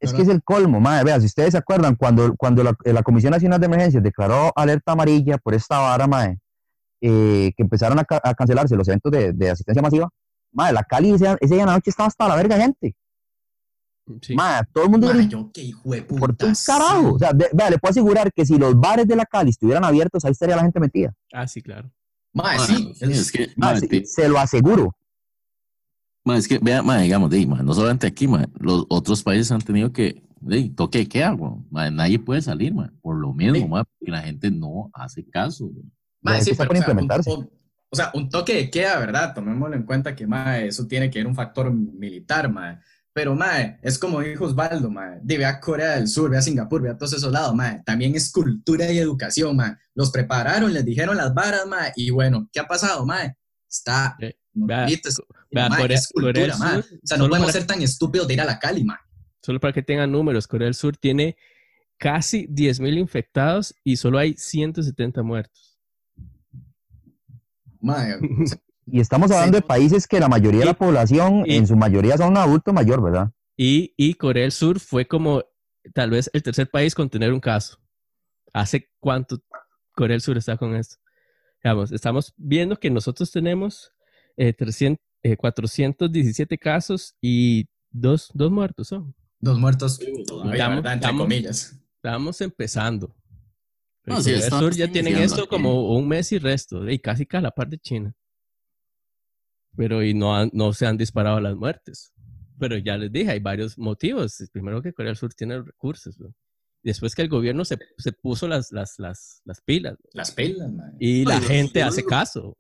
Es que es el colmo, madre. Vea, si ustedes se acuerdan, cuando, cuando la, la Comisión Nacional de Emergencias declaró alerta amarilla por esta vara, madre, eh, que empezaron a, ca- a cancelarse los eventos de, de asistencia masiva, madre, la Cali ese, ese día en la noche estaba hasta la verga gente. Sí. Madre, todo el mundo Ma, gritó yo qué hijo de por puta. un carajo. O sea, de- vea, le puedo asegurar que si los bares de la Cali estuvieran abiertos, ahí estaría la gente metida. Ah, sí, claro. Ma, Ma, sí, sí, es que, ma, Madre, se- te- se lo aseguro. ma, es que, vea, ma, digamos, de, ma, no solamente aquí, ma, los otros países han tenido que, de, toque de queda, nadie puede salir, ma, por lo mismo, Sí. ma, porque la gente no hace caso. weón. Ma, Ya sí, pero, o sea, un- un- o sea, un toque de queda, ¿verdad? Tomémoslo en cuenta que, ma, eso tiene que ver un factor militar, ma. Pero, ma, es como dijo Osvaldo, ma. De, ve a Corea del Sur, ve a Singapur, ve a todos esos lados, ma. También es cultura y educación, ma. Los prepararon, les dijeron las varas, ma. Y bueno, ¿qué ha pasado, ma? Está... Eh, vea, es- vea, ma, Corea- es cultura, Corea. Sur, O sea, no podemos para- ser tan estúpidos de ir a la Cali, ma. Solo para que tengan números, Corea del Sur tiene casi 10.000 infectados y solo hay 170 muertos. Ma, o sea, Y estamos Sí. hablando de países que la mayoría de Y- la población, y- en su mayoría, son adultos mayor, ¿verdad? Y, y Corea del Sur fue como tal vez el tercer país con tener un caso. ¿Hace cuánto Corea del Sur está con esto? Digamos, estamos viendo que nosotros tenemos eh, 300, eh, 417 casos y dos, dos muertos son. dos muertos Sí, todavía, estamos- ¿verdad? Entre estamos- comillas. Estamos empezando. Pero No, sí, Corea del está- Sur ya está tienen esto aquí. como un mes y resto, y casi cada la par de China. Pero y no, han- no se han disparado las muertes. Pero ya les dije, hay varios motivos. Primero que Corea del Sur tiene recursos. ¿no? Después que el gobierno se, se puso las, las, las, las pilas ¿no? Las pelas, ma. y la Ay, gente hace caso.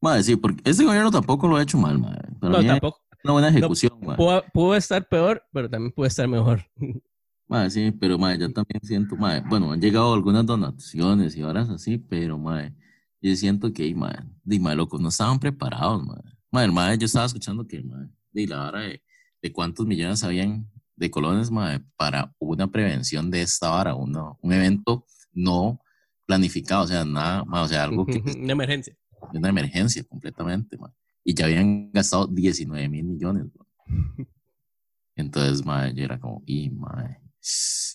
Ma, sí, porque este gobierno tampoco lo ha hecho mal, ma. Para No, tampoco. una buena ejecución, ma. Pudo, pudo estar peor, pero también puede estar mejor. Ma, sí, pero ma, yo también siento, ma, bueno, han llegado algunas donaciones y horas así, pero ma, yo siento que, ma, di, ma, loco, no estaban preparados, ma. Ma, el ma, yo estaba escuchando que, ma, di, la vara de, de cuántos millones habían de colones, ma, para una prevención de esta vara, uno, un evento no planificado, o sea, nada, ma, o sea, algo que Una emergencia. una emergencia completamente, ma. Y ya habían gastado 19 mil millones, ma. Entonces, ma, yo era como, y, ma,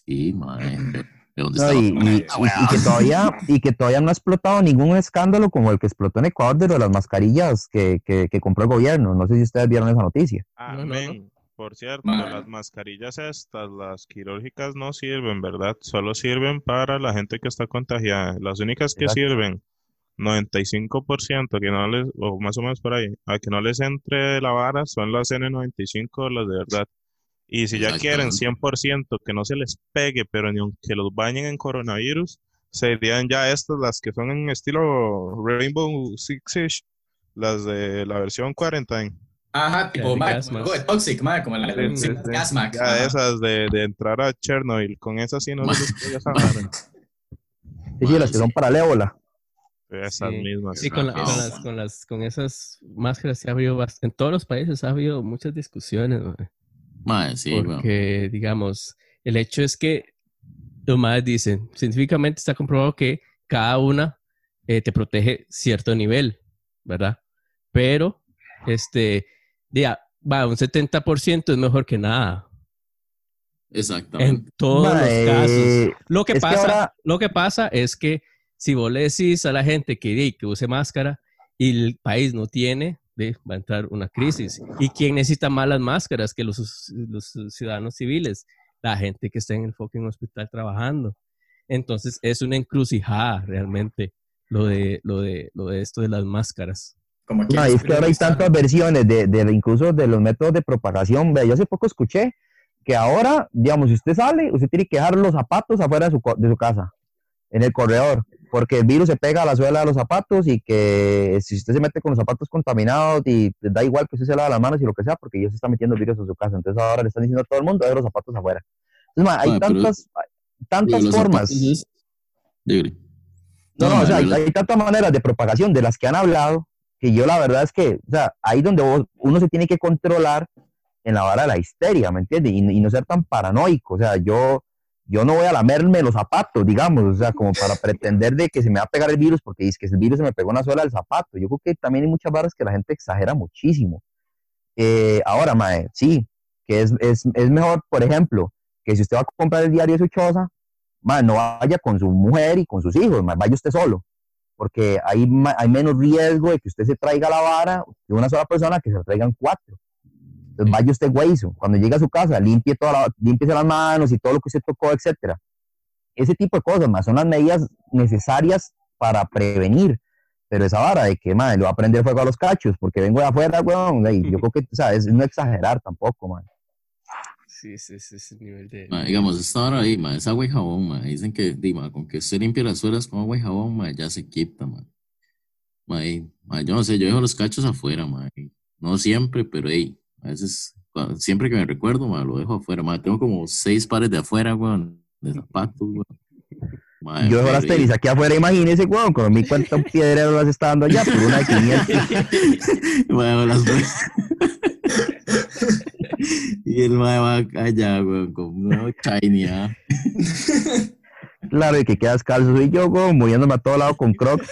y, ma, ¿de dónde No, está y, que todavía, y que todavía no ha explotado ningún escándalo como el que explotó en Ecuador de lo de las mascarillas que, que, que compró el gobierno. No sé si ustedes vieron esa noticia. no, no. Amén. Por cierto, las mascarillas estas, las quirúrgicas no sirven, ¿verdad? Solo sirven para la gente que está contagiada. Las únicas que Exacto. sirven, 95% que no les, o más o menos por ahí, a que no les entre la vara son las N95, las de verdad. Y si ya quieren Exactamente. 100% que no se les pegue, pero ni aunque los bañen en coronavirus, serían ya estas las que son en estilo Rainbow Six, las de la versión quarantine. Ajá, tipo, de ma, gas como de Toxic, ma, como la de sí, sí, sí. Gas Mask, Ya ajá. esas de, de entrar a Chernobyl, con esas sí no se les pega esa vara. Sí, sí, las que son para el ébola. Esas Sí. mismas. Sí, con, la- rápido. con las, con, las, con esas máscaras sí ha habido, en todos los países ha habido muchas discusiones, mae. Ma, sí, porque, digamos, el hecho es que los madres dicen, científicamente está comprobado que cada una eh, te protege cierto nivel, ¿verdad? Pero, este, ya, va, un 70% es mejor que nada, Exactamente. en todos Ma, los casos. Lo que, es que pasa, ahora- lo que pasa es que si vos le decís a la gente que, que use máscara y el país no tiene, di, va a entrar una crisis. ¿Y quién necesita más las máscaras que los, los ciudadanos civiles? La gente que está en el fucking hospital trabajando. Entonces es una encrucijada realmente lo de, lo de, lo de esto de las máscaras. Como No, es que ahora hay tantas versiones de, de incluso de los métodos de propagación. Yo hace poco escuché que ahora, digamos, si usted sale, usted tiene que dejar los zapatos afuera de su, co- de su casa, en el corredor, porque el virus se pega a la suela de los zapatos y que si usted se mete con los zapatos contaminados y da igual que usted se lava las manos y lo que sea, porque ya se está metiendo virus en su casa. Entonces ahora le están diciendo a todo el mundo, deje los zapatos afuera. Entonces, hay tantas, tantas formas. es-. No, no, o sea, hay, hay tantas maneras de propagación de las que han hablado que yo la verdad es que, o sea, ahí donde vos, uno se tiene que controlar en la vara de la histeria, ¿me entiendes? Y, y no ser tan paranoico, o sea, yo, yo no voy a lamerme los zapatos, digamos, o sea, como para pretender de que se me va a pegar el virus, porque dice que el virus se me pegó una sola del zapato. Yo creo que también hay muchas varas que la gente exagera muchísimo. Eh, ahora, mae, sí, que es, es, es mejor, por ejemplo, que si usted va a comprar el diario de su choza, mae, no vaya con su mujer y con sus hijos, mae, vaya usted solo, porque hay, hay menos riesgo de que usted se traiga la vara de una sola persona que se la traigan cuatro. Entonces vaya usted güeyzo, cuando llegue a su casa, limpie toda la, límpiese las manos y todo lo que usted tocó, etcétera. Ese tipo de cosas, más son las medidas necesarias para prevenir. Pero esa vara de que, madre, le va a prender fuego a los cachos porque vengo de afuera, weón, ey, yo creo que, o sea, es no exagerar tampoco, man. Sí, sí, sí, ese nivel de... Ma, digamos, esta hora ahí, ma, es agua y jabón, ma. Dicen que, di, ma, con que usted limpie las suelas con agua y jabón, ma, ya se quita, ma. Ma, y, ma, yo no sé, yo dejo los cachos afuera, ma. y No siempre, pero hey, a veces, siempre que me recuerdo, ma, lo dejo afuera, ma. Tengo como seis pares de afuera, weón, de zapatos, weón. Ma, Yo dejo las tenis aquí afuera, imagínese, weón, con mi cuenta un piedrero las está dando allá por una de 500. ma, las Y el ma va allá, weón, con un nuevo shiny, ah. Claro, y que quedas calzo soy yo, weón, moviéndome a todo lado con crocs.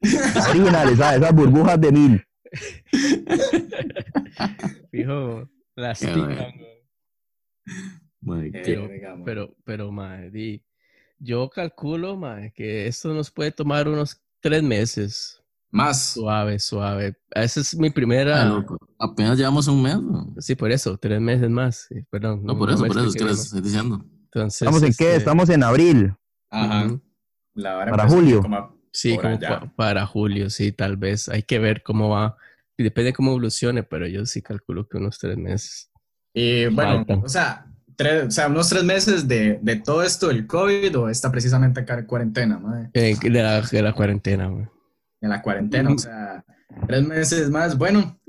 Originales, ¿sabes? Esas burbujas de mil. Fijo, las Qué pican, bueno. güey. Ma, que- Pero-. Pero, pero, madre, di, yo calculo, madre, que esto nos puede tomar unos tres meses. Más. Suave, suave. Esa es mi ah, primera. loco, apenas llevamos un mes, weón. Sí, por eso, tres meses más. sí, Perdón. No, por eso, por eso es que expliqué les bien. estoy diciendo. Entonces, ¿Estamos en qué? este, Estamos en abril. Ajá. La vara Para julio. como a- Sí, como allá. pa- para julio, sí, tal vez. Hay que ver cómo va. Y Depende de cómo evolucione, pero yo sí calculo que unos tres meses. Y bueno, Faltan. o sea, tres, o sea, unos tres meses de, de todo esto del COVID o está precisamente acá en cuarentena, madre. Eh, de, la, de la cuarentena, güey. En la cuarentena, o sea, tres meses más, bueno,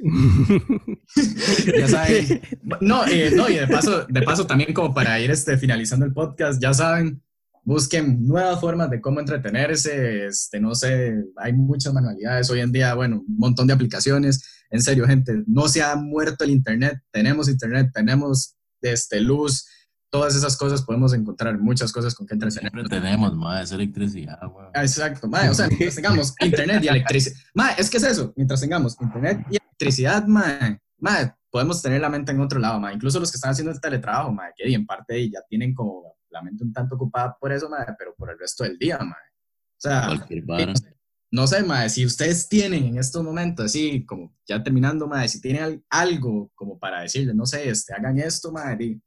ya saben. No, eh, no, y de paso, de paso también como para ir este, finalizando el podcast, ya saben, busquen nuevas formas de cómo entretenerse, este, no sé, hay muchas manualidades hoy en día, bueno, un montón de aplicaciones, en serio, gente, no se ha muerto el internet, tenemos internet, tenemos este, luz, todas esas cosas podemos encontrar muchas cosas con que entretener. Siempre tenemos, ma, esa electricidad, weón. Exacto, mae, o sea, mientras tengamos internet y electricidad, mae, es que es eso, mientras tengamos internet y electricidad, mae, mae, podemos tener la mente en otro lado, mae, incluso los que están haciendo el teletrabajo, mae, que en parte ya tienen como la mente un tanto ocupada por eso, mae, pero por el resto del día, mae. O sea, Cualquier vara. no sé, mae, si ustedes tienen en estos momentos, así como ya terminando, mae, si tienen al- algo como para decirles, no sé, este, hagan esto, di-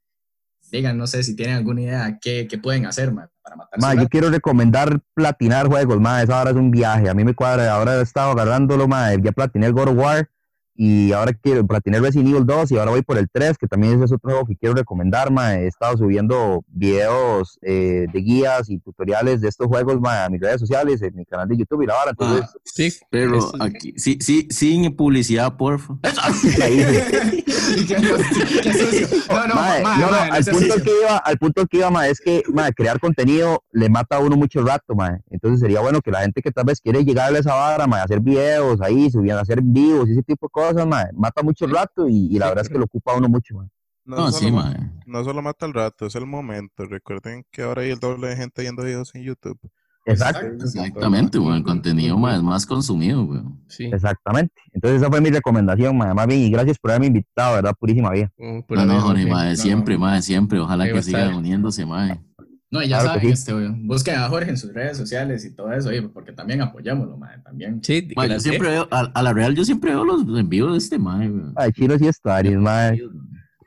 digan, no sé, si tienen alguna idea, qué, qué pueden hacer, mae, para matar Ma, yo quiero recomendar platinar juegos, ma, esa ahora es un viaje, a mí me cuadra, ahora he estado agarrándolo, ma, ya platiné el God of War y ahora quiero platiné el Resident Evil 2 y ahora voy por el 3, que también ese es otro juego que quiero recomendar, ma, he estado subiendo videos eh, de guías y tutoriales de estos juegos, ma, a mis redes sociales, en mi canal de YouTube y la vara, entonces, Sí, Pero eso- aquí, sí, sí, sin publicidad, porfa. No, no, no, al punto que iba, al punto que iba, mae, es que mae, crear contenido le mata a uno mucho rato, mae. Entonces sería bueno que la gente que tal vez quiere llegar a esa vara, mae, hacer videos ahí, subiendo, hacer vivos y ese tipo de cosas, mae, mata mucho rato y, y la verdad es que lo ocupa uno mucho, mae. No, No, solo sí, ma- ma. no solo mata el rato, es el momento. Recuerden que ahora hay el doble de gente viendo videos en YouTube. Exacto, Exactamente, weón. Contenido más, más consumido, weón. sí. exactamente. Entonces esa fue mi recomendación, mae. Más bien, y gracias por haberme invitado, ¿verdad? Purísima vida. Por No, no, Jorge, no, siempre, no. mae, siempre. Ojalá que a sigan estar. uniéndose, mae. No, y ya Claro que saben, sí. este, weón, busquen a Jorge en sus redes sociales y todo eso, oye, porque también apoyámoslo, mae, también. Sí, yo siempre veo, a, a la real, yo siempre veo los envíos de este mae, weón. Ay, chinos y stories, mae.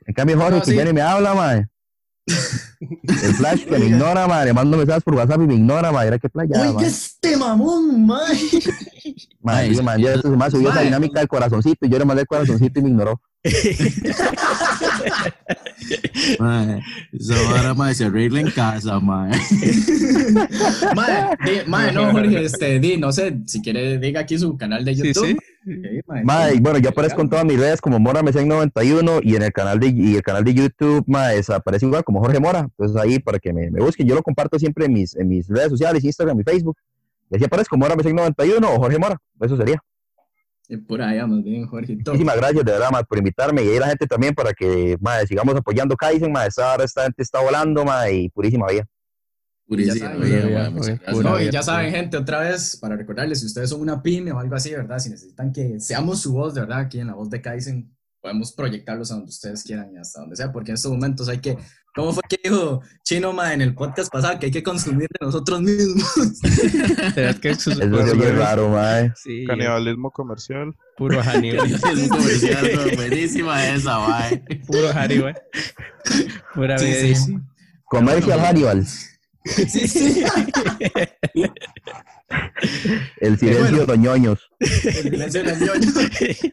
En cambio, Jorge, No, que sí. ya ni me habla, mae. El flash que me ignora, mae. Le mando mensajes por WhatsApp y me ignora, mae. Era que playa, mae. este mamón, mae. Mae, Mae, sí, mae, ya esta semana subió esa dinámica del corazoncito y yo le mandé el corazoncito y me ignoró. Mae, eso ahora, mae, se arregla en casa, mae. Mae, di- mae, no, Jorge, este, di, no sé, si quiere, diga aquí su canal de YouTube. sí. Sí, mae, Mae, sí. bueno, yo aparezco en todas mis redes como Mora Mesén 91 y en el canal de y el canal de YouTube, mae, aparece igual como Jorge Mora. Entonces ahí para que me, me busquen, yo lo comparto siempre en mis, en mis redes sociales, Instagram y Facebook. Y así aparezco Mora Mesén 91 o Jorge Mora. Eso sería. Y por allá, más bien, Jorgito. Muchísimas gracias de verdad, mae, por invitarme y ahí la gente también para que mae, sigamos apoyando Kaizen, mae, esta, hora esta gente está volando mae, y purísima vida. Purísima pura No, y ya saben, gente, otra vez, para recordarles, si ustedes son una pyme o algo así, ¿verdad? Si necesitan que seamos su voz, de verdad, aquí en la voz de Kaizen, podemos proyectarlos a donde ustedes quieran y hasta donde sea, porque en estos momentos hay que, ¿cómo fue que dijo Chino Ma en el podcast pasado? Que hay que consumir de nosotros mismos. Tenés que se oye raro, mae. Sí, Canibalismo comercial. puro Hannibal. Es un comercial, bro, buenísima esa, mae. Puro Hannibal. Pura Sí, vida. sí. sí. Comercial Hannibal. sí, sí. El silencio bueno. de ñoños. El silencio de los ñoños.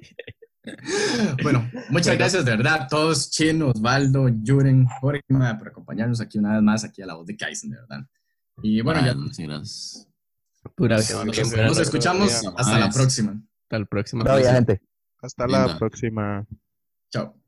Bueno, muchas gracias de verdad a todos, Chino, Osvaldo, Yuren, Jorge, por acompañarnos aquí una vez más, aquí a la voz de Kaizen, de verdad. Y bueno, ya Mae, muchas gracias. Pura nos, sí, escuchamos Bien, hasta la próxima. Hasta la próxima. Chao.